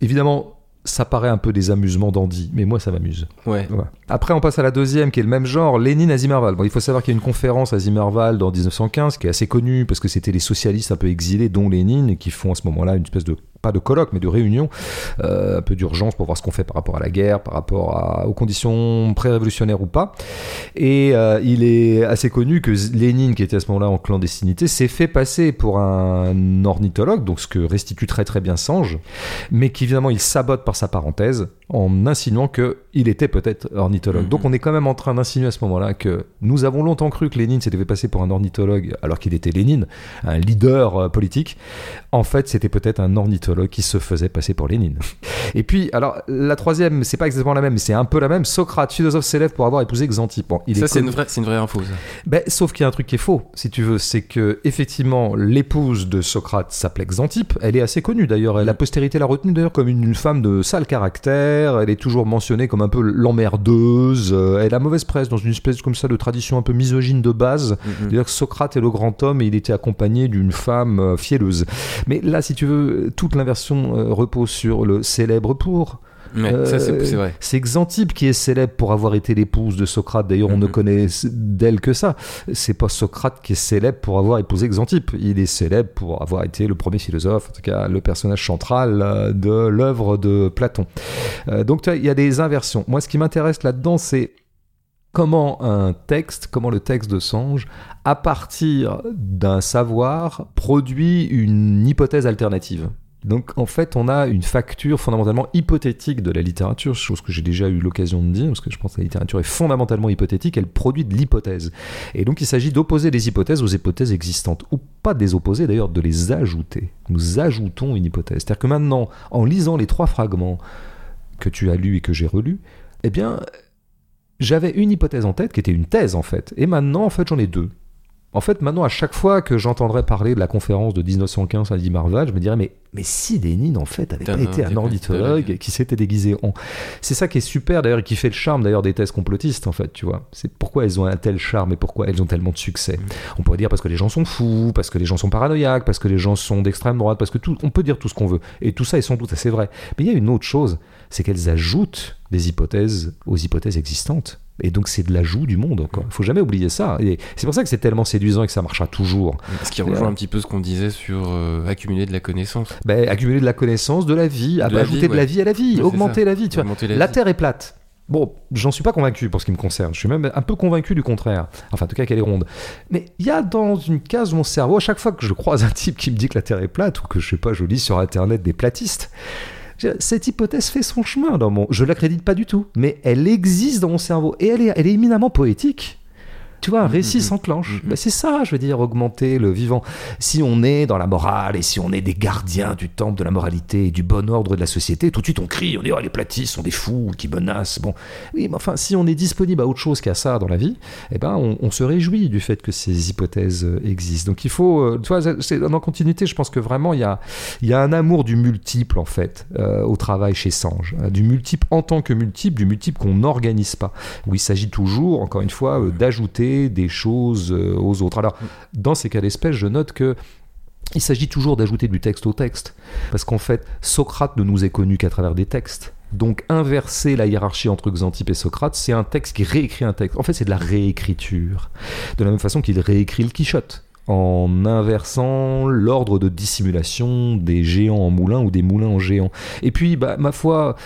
évidemment. Ça paraît un peu des amusements d'Andy, mais moi ça m'amuse. Ouais. Après, on passe à la deuxième, qui est le même genre, Lénine à Zimmerwald. Bon, il faut savoir qu'il y a une conférence à Zimmerwald en 1915, qui est assez connue, parce que c'était les socialistes un peu exilés, dont Lénine, qui font à ce moment-là une espèce de, pas de colloque, mais de réunion, euh, un peu d'urgence pour voir ce qu'on fait par rapport à la guerre, par rapport à- aux conditions pré-révolutionnaires ou pas. Et euh, il est assez connu que Lénine, qui était à ce moment-là en clandestinité, s'est fait passer pour un ornithologue, donc ce que restitue très très bien Sange, mais qu'évidemment il sabote par sa parenthèse en insinuant qu'il était peut-être ornithologue. Mhm. Donc on est quand même en train d'insinuer à ce moment-là que nous avons longtemps cru que Lénine s'était fait passer pour un ornithologue alors qu'il était Lénine, un leader euh, politique. En fait, c'était peut-être un ornithologue qui se faisait passer pour Lénine. Et puis, alors, la troisième, c'est pas exactement la même, mais c'est un peu la même. Socrate, philosophe célèbre pour avoir épousé Xantippe. Bon, il ça, est c'est une, vraie, c'est une vraie info, ça. ben, sauf qu'il y a un truc qui est faux, si tu veux, c'est que effectivement l'épouse de Socrate s'appelait Xantippe. Elle est assez connue d'ailleurs. La postérité l'a retenue d'ailleurs comme une, une femme de sale caractère. Elle est toujours mentionnée comme un peu l'emmerdeuse. Euh, Elle a mauvaise presse dans une espèce comme ça de tradition un peu misogyne de base. Mm, mm. D'ailleurs, Socrate est le grand homme et il était accompagné d'une femme euh, fielleuse. Mais là, si tu veux, toute l'inversion euh, repose sur le célèbre pour. Ouais, Euh, c'est vrai. C'est Xantippe qui est célèbre pour avoir été l'épouse de Socrate. D'ailleurs, on ne Mhm. connaît d'elle que ça. C'est pas Socrate qui est célèbre pour avoir épousé Xantippe. Il est célèbre pour avoir été le premier philosophe, en tout cas le personnage central euh, de l'œuvre de Platon. Euh, donc, il y a des inversions. Moi, ce qui m'intéresse là-dedans, c'est comment un texte, comment le texte de Sange, à partir d'un savoir, produit une hypothèse alternative. Donc en fait, on a une facture fondamentalement hypothétique de la littérature, chose que j'ai déjà eu l'occasion de dire, parce que je pense que la littérature est fondamentalement hypothétique, elle produit de l'hypothèse. Et donc il s'agit d'opposer des hypothèses aux hypothèses existantes, ou pas de les opposer d'ailleurs, de les ajouter. Nous ajoutons une hypothèse. C'est-à-dire que maintenant, en lisant les trois fragments que tu as lus et que j'ai relus, eh bien, j'avais une hypothèse en tête qui était une thèse en fait. Et maintenant, en fait, j'en ai deux. En fait, maintenant, à chaque fois que j'entendrais parler de la conférence de 1915 à Marval, je me dirais, mais, mais si Lénine, en fait, avait pas été un ornithologue qui s'était déguisé en... C'est ça qui est super, d'ailleurs, et qui fait le charme, d'ailleurs, des thèses complotistes, en fait, tu vois. C'est pourquoi elles ont un tel charme et pourquoi elles ont tellement de succès. On pourrait dire parce que les gens sont fous, parce que les gens sont paranoïaques, parce que les gens sont d'extrême droite, parce que tout... On peut dire tout ce qu'on veut. Et tout ça est sans doute assez vrai. Mais il y a une autre chose, c'est qu'elles ajoutent des hypothèses aux hypothèses existantes. Et donc c'est de l'ajout du monde. Il faut jamais oublier ça. Et c'est pour ça que c'est tellement séduisant et que ça marchera toujours. Ce qui rejoint un petit peu ce qu'on disait sur euh, accumuler de la connaissance. Ben, accumuler de la connaissance, de la vie, De la ajouter vie, de la vie à la vie, Ouais, augmenter la vie. Tu vois. La La vie. Terre est plate. Bon, j'en suis pas convaincu pour ce qui me concerne. Je suis même un peu convaincu du contraire. Enfin, en tout cas, qu'elle est ronde. Mais il y a dans une case mon cerveau, à chaque fois que je croise un type qui me dit que la Terre est plate, ou que je sais pas, je lis sur Internet des platistes, cette hypothèse fait son chemin dans mon. Je l'accrédite pas du tout, mais elle existe dans mon cerveau et elle est, elle est éminemment poétique. Tu vois, un récit s'enclenche. Ben, c'est ça, je veux dire, augmenter le vivant. Si on est dans la morale et si on est des gardiens du temple de la moralité et du bon ordre de la société, tout de suite on crie, on dit oh, les platistes sont des fous qui menacent. Bon, oui, mais enfin, si on est disponible à autre chose qu'à ça dans la vie, eh ben, on, se réjouit du fait que ces hypothèses euh, existent. Donc il faut, euh, tu vois, c'est, en continuité, je pense que vraiment il y a, il y a un amour du multiple en fait euh, au travail chez Sange, du multiple en tant que multiple, du multiple qu'on n'organise pas, où il s'agit toujours, encore une fois, d'ajouter des choses euh, aux autres. Alors, dans ces cas d'espèce, je note que il s'agit toujours d'ajouter du texte au texte. Parce qu'en fait, Socrate ne nous est connu qu'à travers des textes. Donc inverser la hiérarchie entre Xantippe et Socrate, c'est un texte qui réécrit un texte. En fait, c'est de la réécriture. De la même façon qu'il réécrit le Quichotte en inversant l'ordre de dissimulation des géants en moulins ou des moulins en géants. Et puis, bah, ma foi,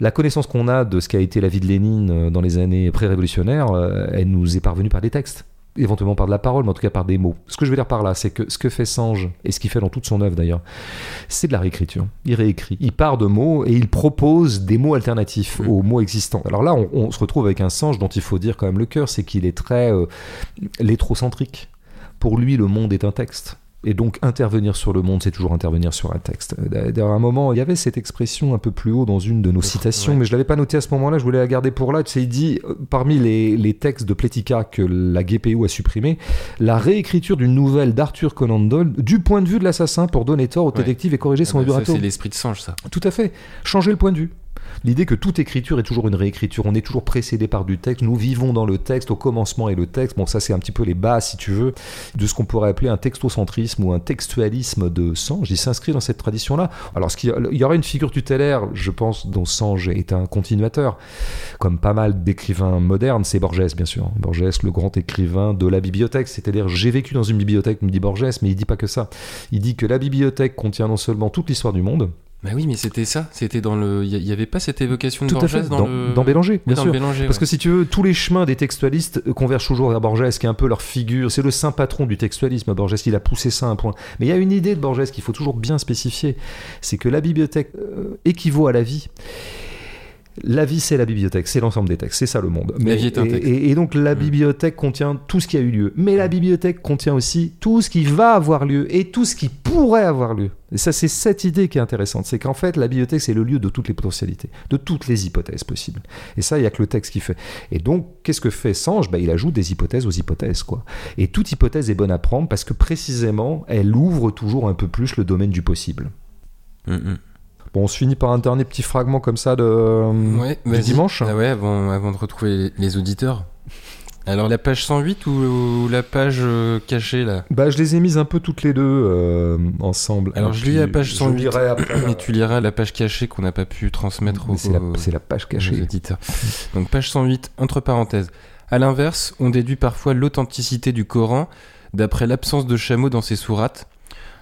la connaissance qu'on a de ce qu'a été la vie de Lénine euh, dans les années pré-révolutionnaires, euh, elle nous est parvenue par des textes éventuellement par de la parole, mais en tout cas par des mots. Ce que je veux dire par là, c'est que ce que fait Sange, et ce qu'il fait dans toute son œuvre d'ailleurs, c'est de la réécriture. Il réécrit. Il part de mots et il propose des mots alternatifs aux mots existants. Alors là, on, se retrouve avec un Sange dont il faut dire quand même le cœur, c'est qu'il est très euh, létrocentrique. Pour lui, le monde est un texte. Et donc intervenir sur le monde, c'est toujours intervenir sur un texte. D'ailleurs, à un moment, il y avait cette expression un peu plus haut dans une de nos citations, mais je l'avais pas noté à ce moment-là, je voulais la garder pour là. Il dit, euh, parmi les, textes de Pletica que la GPU a supprimé, la réécriture d'une nouvelle d'Arthur Conan Doyle du point de vue de l'assassin pour donner tort au détective et corriger son ah C'est l'esprit de singe, ça. Tout à fait. Changer le point de vue. L'idée que toute écriture est toujours une réécriture, on est toujours précédé par du texte, nous vivons dans le texte, au commencement est le texte, bon ça c'est un petit peu les bases si tu veux, de ce qu'on pourrait appeler un textocentrisme ou un textualisme de Sange, il s'inscrit dans cette tradition-là. Alors il y aurait une figure tutélaire, je pense, dont Sange est un continuateur, comme pas mal d'écrivains modernes, c'est Borges bien sûr, Borges le grand écrivain de la bibliothèque, c'est-à-dire j'ai vécu dans une bibliothèque, me dit Borges, mais il dit pas que ça, il dit que la bibliothèque contient non seulement toute l'histoire du monde, bah oui, mais c'était ça. C'était dans le. Il y, avait pas cette évocation de Tout Borges à fait. dans, le... dans Bélanger, bien sûr. Parce que si tu veux, tous les chemins des textualistes convergent toujours vers Borges, qui est un peu leur figure. C'est le saint patron du textualisme, Borges. Il a poussé ça à un point. Mais il y a une idée de Borges qu'il faut toujours bien spécifier. C'est que la bibliothèque euh, équivaut à la vie. La vie, c'est la bibliothèque, c'est l'ensemble des textes, c'est ça le monde. Mais, et, donc la mm. bibliothèque contient tout ce qui a eu lieu. Mais la bibliothèque contient aussi tout ce qui va avoir lieu et tout ce qui pourrait avoir lieu. Et ça, c'est cette idée qui est intéressante. C'est qu'en fait, la bibliothèque, c'est le lieu de toutes les potentialités, de toutes les hypothèses possibles. Et ça, il n'y a que le texte qui fait. Et donc, qu'est-ce que fait Sange? Ben, Il ajoute des hypothèses aux hypothèses. quoi. Et toute hypothèse est bonne à prendre parce que précisément, elle ouvre toujours un peu plus le domaine du possible. Mm, mm. Bon, on se finit par un dernier petit fragment comme ça de, ouais, dimanche. Ah ouais, avant, avant de retrouver les, auditeurs. Alors la page 108 ou, la page euh, cachée là? Bah je les ai mises un peu toutes les deux euh, ensemble. Alors je lis la page 108 et tu liras la page cachée qu'on n'a pas pu transmettre aux, C'est la, la, page cachée. auditeurs. Donc page 108 entre parenthèses. À l'inverse, on déduit parfois l'authenticité du Coran d'après l'absence de chameaux dans ses sourates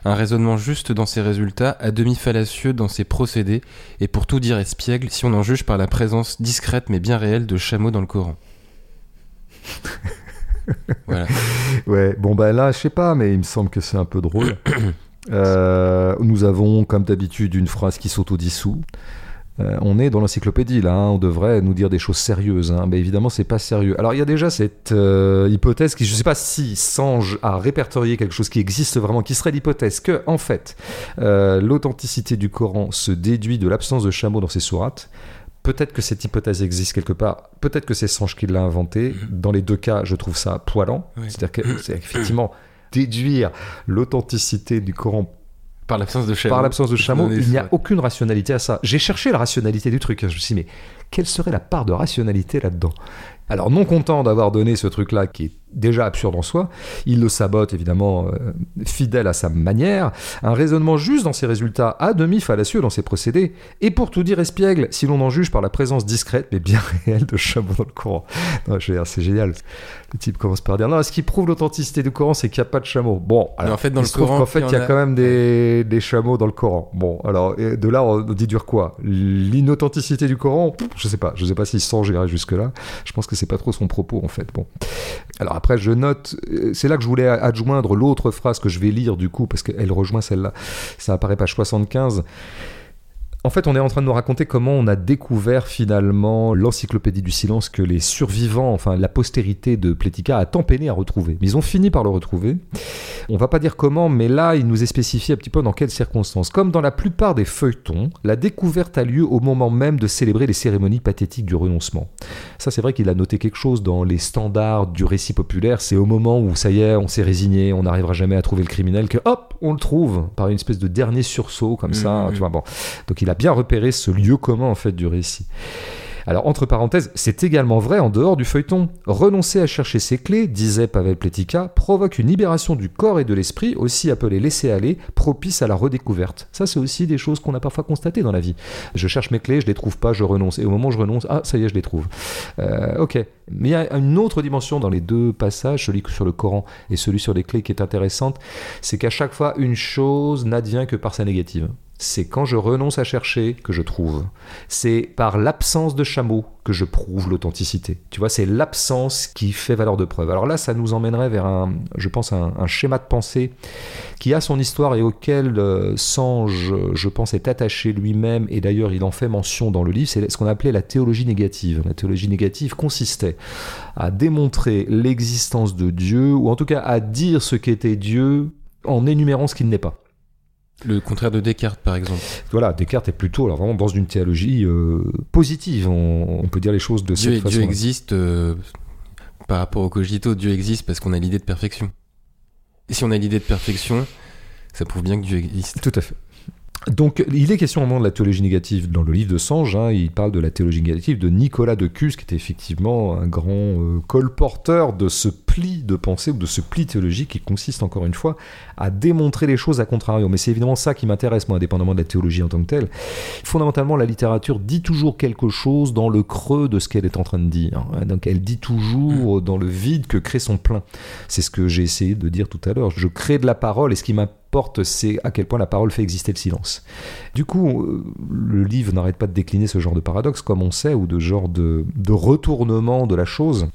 un raisonnement juste dans ses résultats, à demi fallacieux dans ses procédés, et pour tout dire espiègle si on en juge par la présence discrète mais bien réelle de chameaux dans le Coran. voilà. Ouais, bon bah là, je sais pas, mais il me semble que c'est un peu drôle. Euh, nous avons, comme d'habitude, une phrase qui s'autodissout. Euh, on est dans l'encyclopédie là, hein, on devrait nous dire des choses sérieuses, hein. mais évidemment c'est pas sérieux. Alors il y a déjà cette euh, hypothèse qui, je sais pas si Sange a répertorié quelque chose qui existe vraiment, qui serait l'hypothèse que en fait euh, l'authenticité du Coran se déduit de l'absence de chameaux dans ses sourates. Peut-être que cette hypothèse existe quelque part, peut-être que c'est Sange qui l'a inventée. Mm-hmm. Dans les deux cas, je trouve ça poilant. C'est-à-dire qu'effectivement, déduire l'authenticité du Coran par l'absence de chameau. Par l'absence de chameau, il n'y a aucune rationalité à ça. J'ai cherché la rationalité du truc. Je me suis dit, mais quelle serait la part de rationalité là-dedans? Alors non content d'avoir donné ce truc-là qui est déjà absurde en soi, il le sabote évidemment euh, fidèle à sa manière, un raisonnement juste dans ses résultats, à demi fallacieux dans ses procédés, et pour tout dire espiègle si l'on en juge par la présence discrète mais bien réelle de chameaux dans le Coran. C'est génial. Le type commence par dire non, ce qui prouve l'authenticité du Coran, c'est qu'il n'y a pas de chameaux. Bon, alors, en fait, dans il le se trouve Coran, qu'en fait, il y a quand même des, des chameaux dans le Coran. Bon, alors de là, on déduire quoi? L'inauthenticité du Coran Je sais pas. Je sais pas s'il sent j'irai jusque là. Je pense que c'est pas trop son propos en fait. Bon. Alors après, je note, euh, c'est là que je voulais adjoindre l'autre phrase que je vais lire du coup, parce qu'elle rejoint celle-là. Ça apparaît page 75. En fait, on est en train de nous raconter comment on a découvert finalement l'encyclopédie du silence que les survivants, enfin la postérité de Plética a tant peiné à retrouver. Mais ils ont fini par le retrouver. On va pas dire comment, mais là, il nous est spécifié un petit peu dans quelles circonstances. Comme dans la plupart des feuilletons, la découverte a lieu au moment même de célébrer les cérémonies pathétiques du renoncement. Ça, c'est vrai qu'il a noté quelque chose dans les standards du récit populaire. C'est au moment où, ça y est, on s'est résigné, on n'arrivera jamais à trouver le criminel, que hop, on le trouve par une espèce de dernier sursaut comme ça. Mhm. Tu vois, bon. Donc il a bien repéré ce lieu commun en fait du récit. Alors, entre parenthèses, c'est également vrai en dehors du feuilleton. Renoncer à chercher ses clés, disait Pavel Pletika, provoque une libération du corps et de l'esprit, aussi appelée laisser aller, propice à la redécouverte. Ça, c'est aussi des choses qu'on a parfois constatées dans la vie. Je cherche mes clés, je les trouve pas, je renonce. Et au moment où je renonce, ah, ça y est, je les trouve. Euh, ok. Mais il y a une autre dimension dans les deux passages, celui sur le Coran et celui sur les clés, qui est intéressante. C'est qu'à chaque fois, une chose n'advient que par sa négative. C'est quand je renonce à chercher que je trouve. C'est par l'absence de chameau que je prouve l'authenticité. Tu vois, c'est l'absence qui fait valeur de preuve. Alors là, ça nous emmènerait vers un, je pense, un, un schéma de pensée qui a son histoire et auquel euh, Sange, je pense, est attaché lui-même. Et d'ailleurs, il en fait mention dans le livre. C'est ce qu'on appelait la théologie négative. La théologie négative consistait à démontrer l'existence de Dieu, ou en tout cas à dire ce qu'était Dieu en énumérant ce qu'il n'est pas. Le contraire de Descartes, par exemple. Voilà, Descartes est plutôt alors, vraiment dans une théologie euh, positive, on, on peut dire les choses de Dieu, cette façon. Dieu existe euh, par rapport au cogito. Dieu existe parce qu'on a l'idée de perfection. Et si on a l'idée de perfection, ça prouve bien que Dieu existe. Tout à fait. Donc, il est question au moment de la théologie négative dans le livre de Sange. hein, il parle de la théologie négative de Nicolas de Cus, qui était effectivement un grand euh, colporteur de ce pli de pensée ou de ce pli théologique qui consiste encore une fois à démontrer les choses à contrario. Mais c'est évidemment ça qui m'intéresse, moi, indépendamment de la théologie en tant que telle. Fondamentalement, la littérature dit toujours quelque chose dans le creux de ce qu'elle est en train de dire. hein. Donc, elle dit toujours dans le vide que crée son plein. C'est ce que j'ai essayé de dire tout à l'heure. Je crée de la parole et ce qui c'est à quel point la parole fait exister le silence. Du coup, euh, le livre n'arrête pas de décliner ce genre de paradoxe, comme on sait, ou de genre de, retournement de la chose.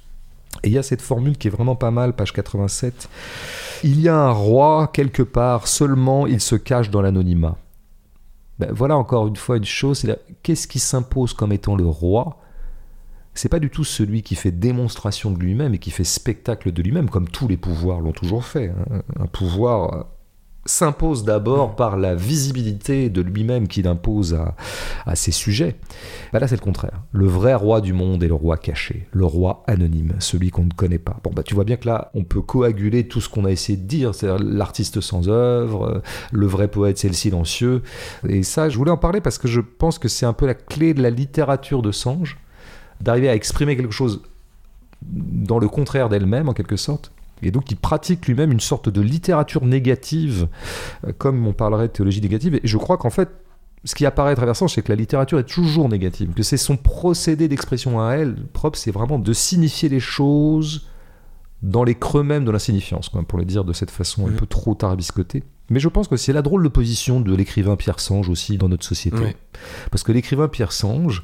Et il y a cette formule qui est vraiment pas mal, page 87. Il y a un roi quelque part, seulement il se cache dans l'anonymat. Ben, voilà encore une fois une chose, qu'est-ce qui s'impose comme étant le roi? C'est pas du tout celui qui fait démonstration de lui-même et qui fait spectacle de lui-même, comme tous les pouvoirs l'ont toujours fait. hein. Un pouvoir euh, s'impose d'abord par la visibilité de lui-même qu'il impose à, ses sujets. Bah là, c'est le contraire. Le vrai roi du monde est le roi caché, le roi anonyme, celui qu'on ne connaît pas. Bon, bah, tu vois bien que là, on peut coaguler tout ce qu'on a essayé de dire, c'est-à-dire l'artiste sans œuvre, euh, le vrai poète, c'est le silencieux. Et ça, je voulais en parler parce que je pense que c'est un peu la clé de la littérature de Sange, d'arriver à exprimer quelque chose dans le contraire d'elle-même, en quelque sorte. Et donc, il pratique lui-même une sorte de littérature négative, euh, comme on parlerait de théologie négative. Et je crois qu'en fait, ce qui apparaît à travers ça, c'est que la littérature est toujours négative, que c'est son procédé d'expression à elle propre, c'est vraiment de signifier les choses dans les creux même de l'insignifiance, pour le dire de cette façon un peu trop tarabiscotée. Mais je pense que c'est la drôle de position de l'écrivain Pierre Sange aussi dans notre société. Parce que l'écrivain Pierre Sange,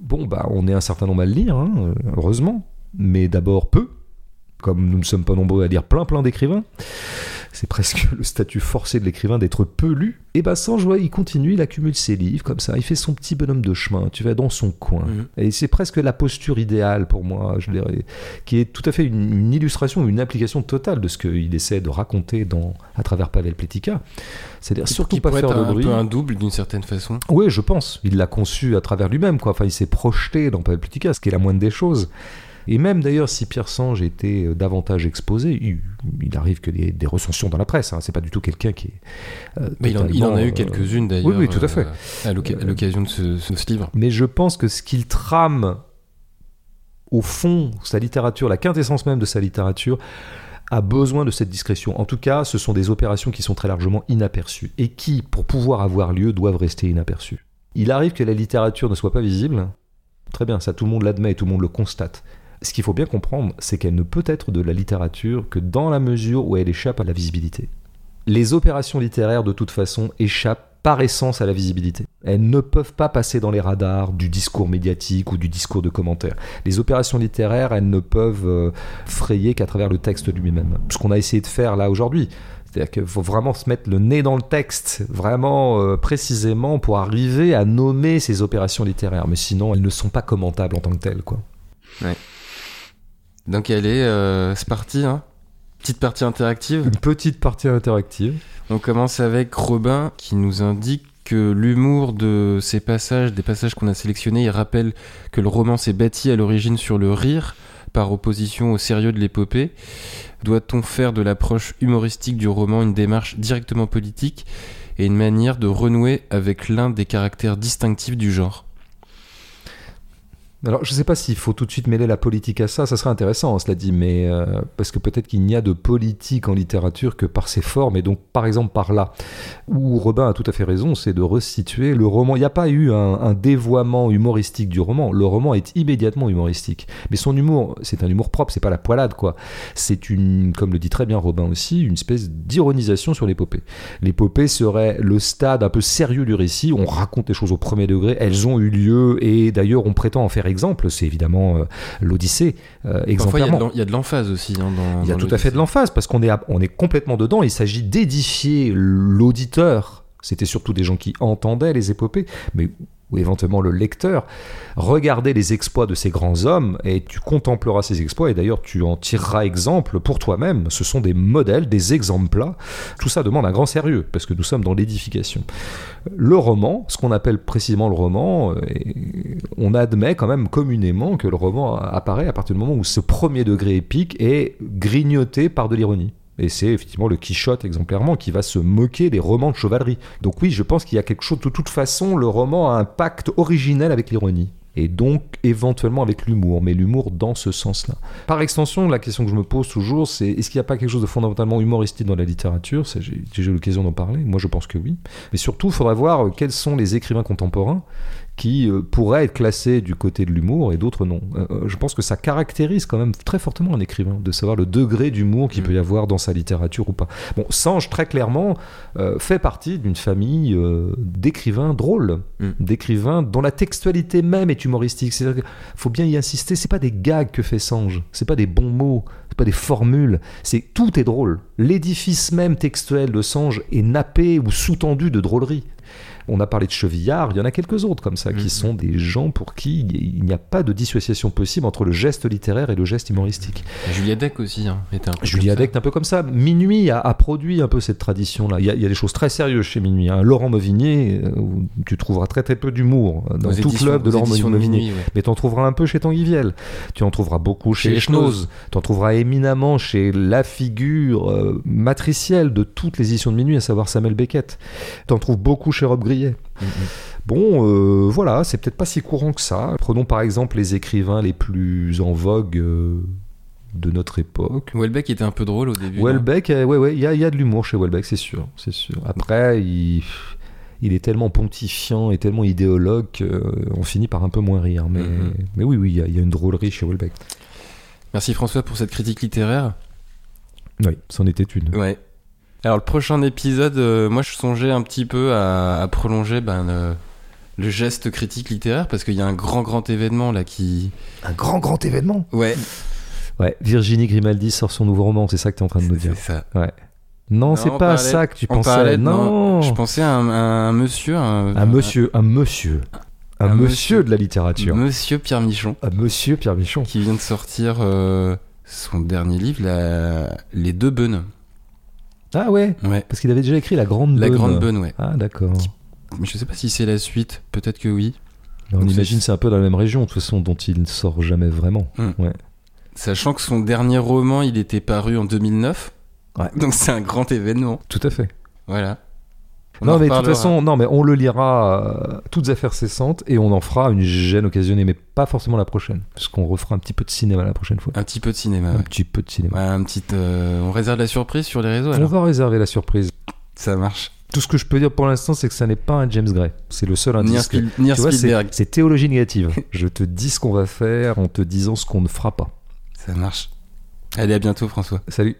bon, bah, on est un certain nombre à le lire, hein, heureusement, mais d'abord peu, comme nous ne sommes pas nombreux à lire plein plein d'écrivains. C'est presque le statut forcé de l'écrivain d'être peu lu. Et bah Sange, ouais, il continue, il accumule ses livres comme ça, il fait son petit bonhomme de chemin, tu vas dans son coin. Mhm. Et c'est presque la posture idéale pour moi, je dirais, qui est tout à fait une, une illustration, une application totale de ce qu'il essaie de raconter dans, à travers Pavel Pletika. C'est-à-dire surtout pas faire de un bruit. peu un double d'une certaine façon. Oui, je pense. Il l'a conçu à travers lui-même, quoi. Enfin, il s'est projeté dans Pavel Pletika, ce qui est la moindre des choses. Et même d'ailleurs, si Pierre Sange était euh, davantage exposé, il, il arrive que des, des recensions dans la presse. Hein. C'est pas du tout quelqu'un qui est. euh, Mais il en, il en a eu quelques-unes d'ailleurs. oui, oui, tout à fait. euh, à l'occasion de ce, ce livre. Mais je pense que ce qu'il trame au fond, sa littérature, la quintessence même de sa littérature, a besoin de cette discrétion. En tout cas, ce sont des opérations qui sont très largement inaperçues et qui, pour pouvoir avoir lieu, doivent rester inaperçues. Il arrive que la littérature ne soit pas visible. Très bien, ça tout le monde l'admet et tout le monde le constate. Ce qu'il faut bien comprendre, c'est qu'elle ne peut être de la littérature que dans la mesure où elle échappe à la visibilité. Les opérations littéraires, de toute façon, échappent par essence à la visibilité. Elles ne peuvent pas passer dans les radars du discours médiatique ou du discours de commentaires. Les opérations littéraires, elles ne peuvent euh, frayer qu'à travers le texte lui-même. Ce qu'on a essayé de faire là aujourd'hui. C'est-à-dire qu'il faut vraiment se mettre le nez dans le texte, vraiment euh, précisément pour arriver à nommer ces opérations littéraires. Mais sinon, elles ne sont pas commentables en tant que telles. Quoi. Donc est, euh, c'est parti, hein Petite partie interactive. Une petite partie interactive. On commence avec Robin qui nous indique que l'humour de ces passages, des passages qu'on a sélectionnés, il rappelle que le roman s'est bâti à l'origine sur le rire, par opposition au sérieux de l'épopée. Doit-on faire de l'approche humoristique du roman une démarche directement politique et une manière de renouer avec l'un des caractères distinctifs du genre? Alors, je ne sais pas s'il faut tout de suite mêler la politique à ça, ça serait intéressant, cela dit, mais euh, parce que peut-être qu'il n'y a de politique en littérature que par ses formes, et donc par exemple par là, où Robin a tout à fait raison, c'est de restituer le roman. Il n'y a pas eu un, dévoiement humoristique du roman, le roman est immédiatement humoristique, mais son humour, c'est un humour propre, c'est pas la poilade, quoi. C'est une, comme le dit très bien Robin aussi, une espèce d'ironisation sur l'épopée. L'épopée serait le stade un peu sérieux du récit, on raconte les choses au premier degré, elles ont eu lieu, et d'ailleurs on prétend en faire exemple, c'est évidemment euh, l'Odyssée. Euh, exemplairement. il y a de l'emphase aussi. Hein, il y a tout à fait de l'emphase parce qu'on est, on est complètement dedans. Il s'agit d'édifier l'auditeur. C'était surtout des gens qui entendaient les épopées, mais ou éventuellement le lecteur, regarder les exploits de ces grands hommes et tu contempleras ces exploits et d'ailleurs tu en tireras exemple pour toi-même. Ce sont des modèles, des exemples. Tout ça demande un grand sérieux parce que nous sommes dans l'édification. Le roman, ce qu'on appelle précisément le roman, on admet quand même communément que le roman apparaît à partir du moment où ce premier degré épique est grignoté par de l'ironie. Et c'est effectivement le Quichotte exemplairement qui va se moquer des romans de chevalerie. Donc oui, je pense qu'il y a quelque chose, de toute façon, le roman a un pacte originel avec l'ironie. Et donc éventuellement avec l'humour, mais l'humour dans ce sens-là. Par extension, la question que je me pose toujours, c'est est-ce qu'il n'y a pas quelque chose de fondamentalement humoristique dans la littérature? J'ai eu l'occasion d'en parler, moi je pense que oui. Mais surtout, il faudra voir quels sont les écrivains contemporains qui euh, pourraient être classés du côté de l'humour et d'autres non. Euh, euh, je pense que ça caractérise quand même très fortement un écrivain, de savoir le degré d'humour qu'il mm. peut y avoir dans sa littérature ou pas. Bon, Sange, très clairement, fait partie d'une famille d'écrivains drôles, mm. d'écrivains dont la textualité même est humoristique. Il faut bien y insister, c'est pas des gags que fait Sange, c'est pas des bons mots, c'est pas des formules, c'est tout est drôle. L'édifice même textuel de Sange est nappé ou sous-tendu de drôlerie. On a parlé de Chevillard, il y en a quelques autres comme ça, qui mm-hmm. sont des gens pour qui il n'y a pas de dissociation possible entre le geste littéraire et le geste humoristique. Julia Deck aussi hein, était un peu Julia Deck est un peu comme ça. Minuit a, produit un peu cette tradition-là. Il, y, a des choses très sérieuses chez Minuit. Hein. Laurent Mauvigné, euh, tu trouveras très très peu d'humour dans toute l'œuvre de Laurent Mauvigné. Mais tu en trouveras un peu chez Tanguy Viel. Tu en trouveras beaucoup chez, chez Tu en trouveras éminemment chez la figure euh, matricielle de toutes les éditions de Minuit, à savoir Samuel Beckett. Tu en trouves beaucoup chez Rob Bon, euh, voilà, c'est peut-être pas si courant que ça. Prenons par exemple les écrivains les plus en vogue. Euh, de notre époque. Welbeck était un peu drôle au début. Welbeck, euh, ouais, ouais, il y a, y a, de l'humour chez Welbeck, c'est sûr, c'est sûr. Après, il, il, est tellement pontifiant et tellement idéologue qu'on finit par un peu moins rire. Mais, mm-hmm. mais oui, oui, il y, a, y, a une drôlerie chez Welbeck. Merci François pour cette critique littéraire. Oui, c'en était une. Ouais. Alors le prochain épisode, euh, moi je songeais un petit peu à, prolonger ben, le, geste critique littéraire parce qu'il y a un grand grand événement là qui... Un grand grand événement Ouais. Ouais, Virginie Grimaldi sort son nouveau roman, c'est ça que tu es en train de nous dire. C'est ça. Ouais. Non, c'est pas ça que tu pensais. non. Je pensais à un, monsieur. Un, monsieur, un monsieur. Un, monsieur, de la littérature. Monsieur Pierre Michon. Un monsieur Pierre Michon. Qui vient de sortir euh, son dernier livre, Les Deux Bonnes. Ah ouais, ouais. Parce qu'il avait déjà écrit La Grande La Grande Bonne, ouais. Ah d'accord. Mais je sais pas si c'est la suite, peut-être que oui. on imagine c'est un peu dans la même région, de toute façon, dont il ne sort jamais vraiment. Hmm. Ouais. Sachant que son dernier roman, il était paru en 2009. Ouais. Donc c'est un grand événement. Tout à fait. Voilà. On non, mais de toute façon, non, mais on le lira euh, toutes affaires cessantes et on en fera une gêne occasionnée, mais pas forcément la prochaine, parce qu'on refera un petit peu de cinéma la prochaine fois. Un petit peu de cinéma. Un ouais. petit peu de cinéma. Ouais, un petit, euh, on réserve la surprise sur les réseaux. On va réserver la surprise. Ça marche. Tout ce que je peux dire pour l'instant, c'est que ça n'est pas un James Gray. C'est le seul indice. que- Spiel- ni un Tu Spielberg. c'est théologie négative. je te dis ce qu'on va faire en te disant ce qu'on ne fera pas. Ça marche. Allez, à bientôt, François. Salut.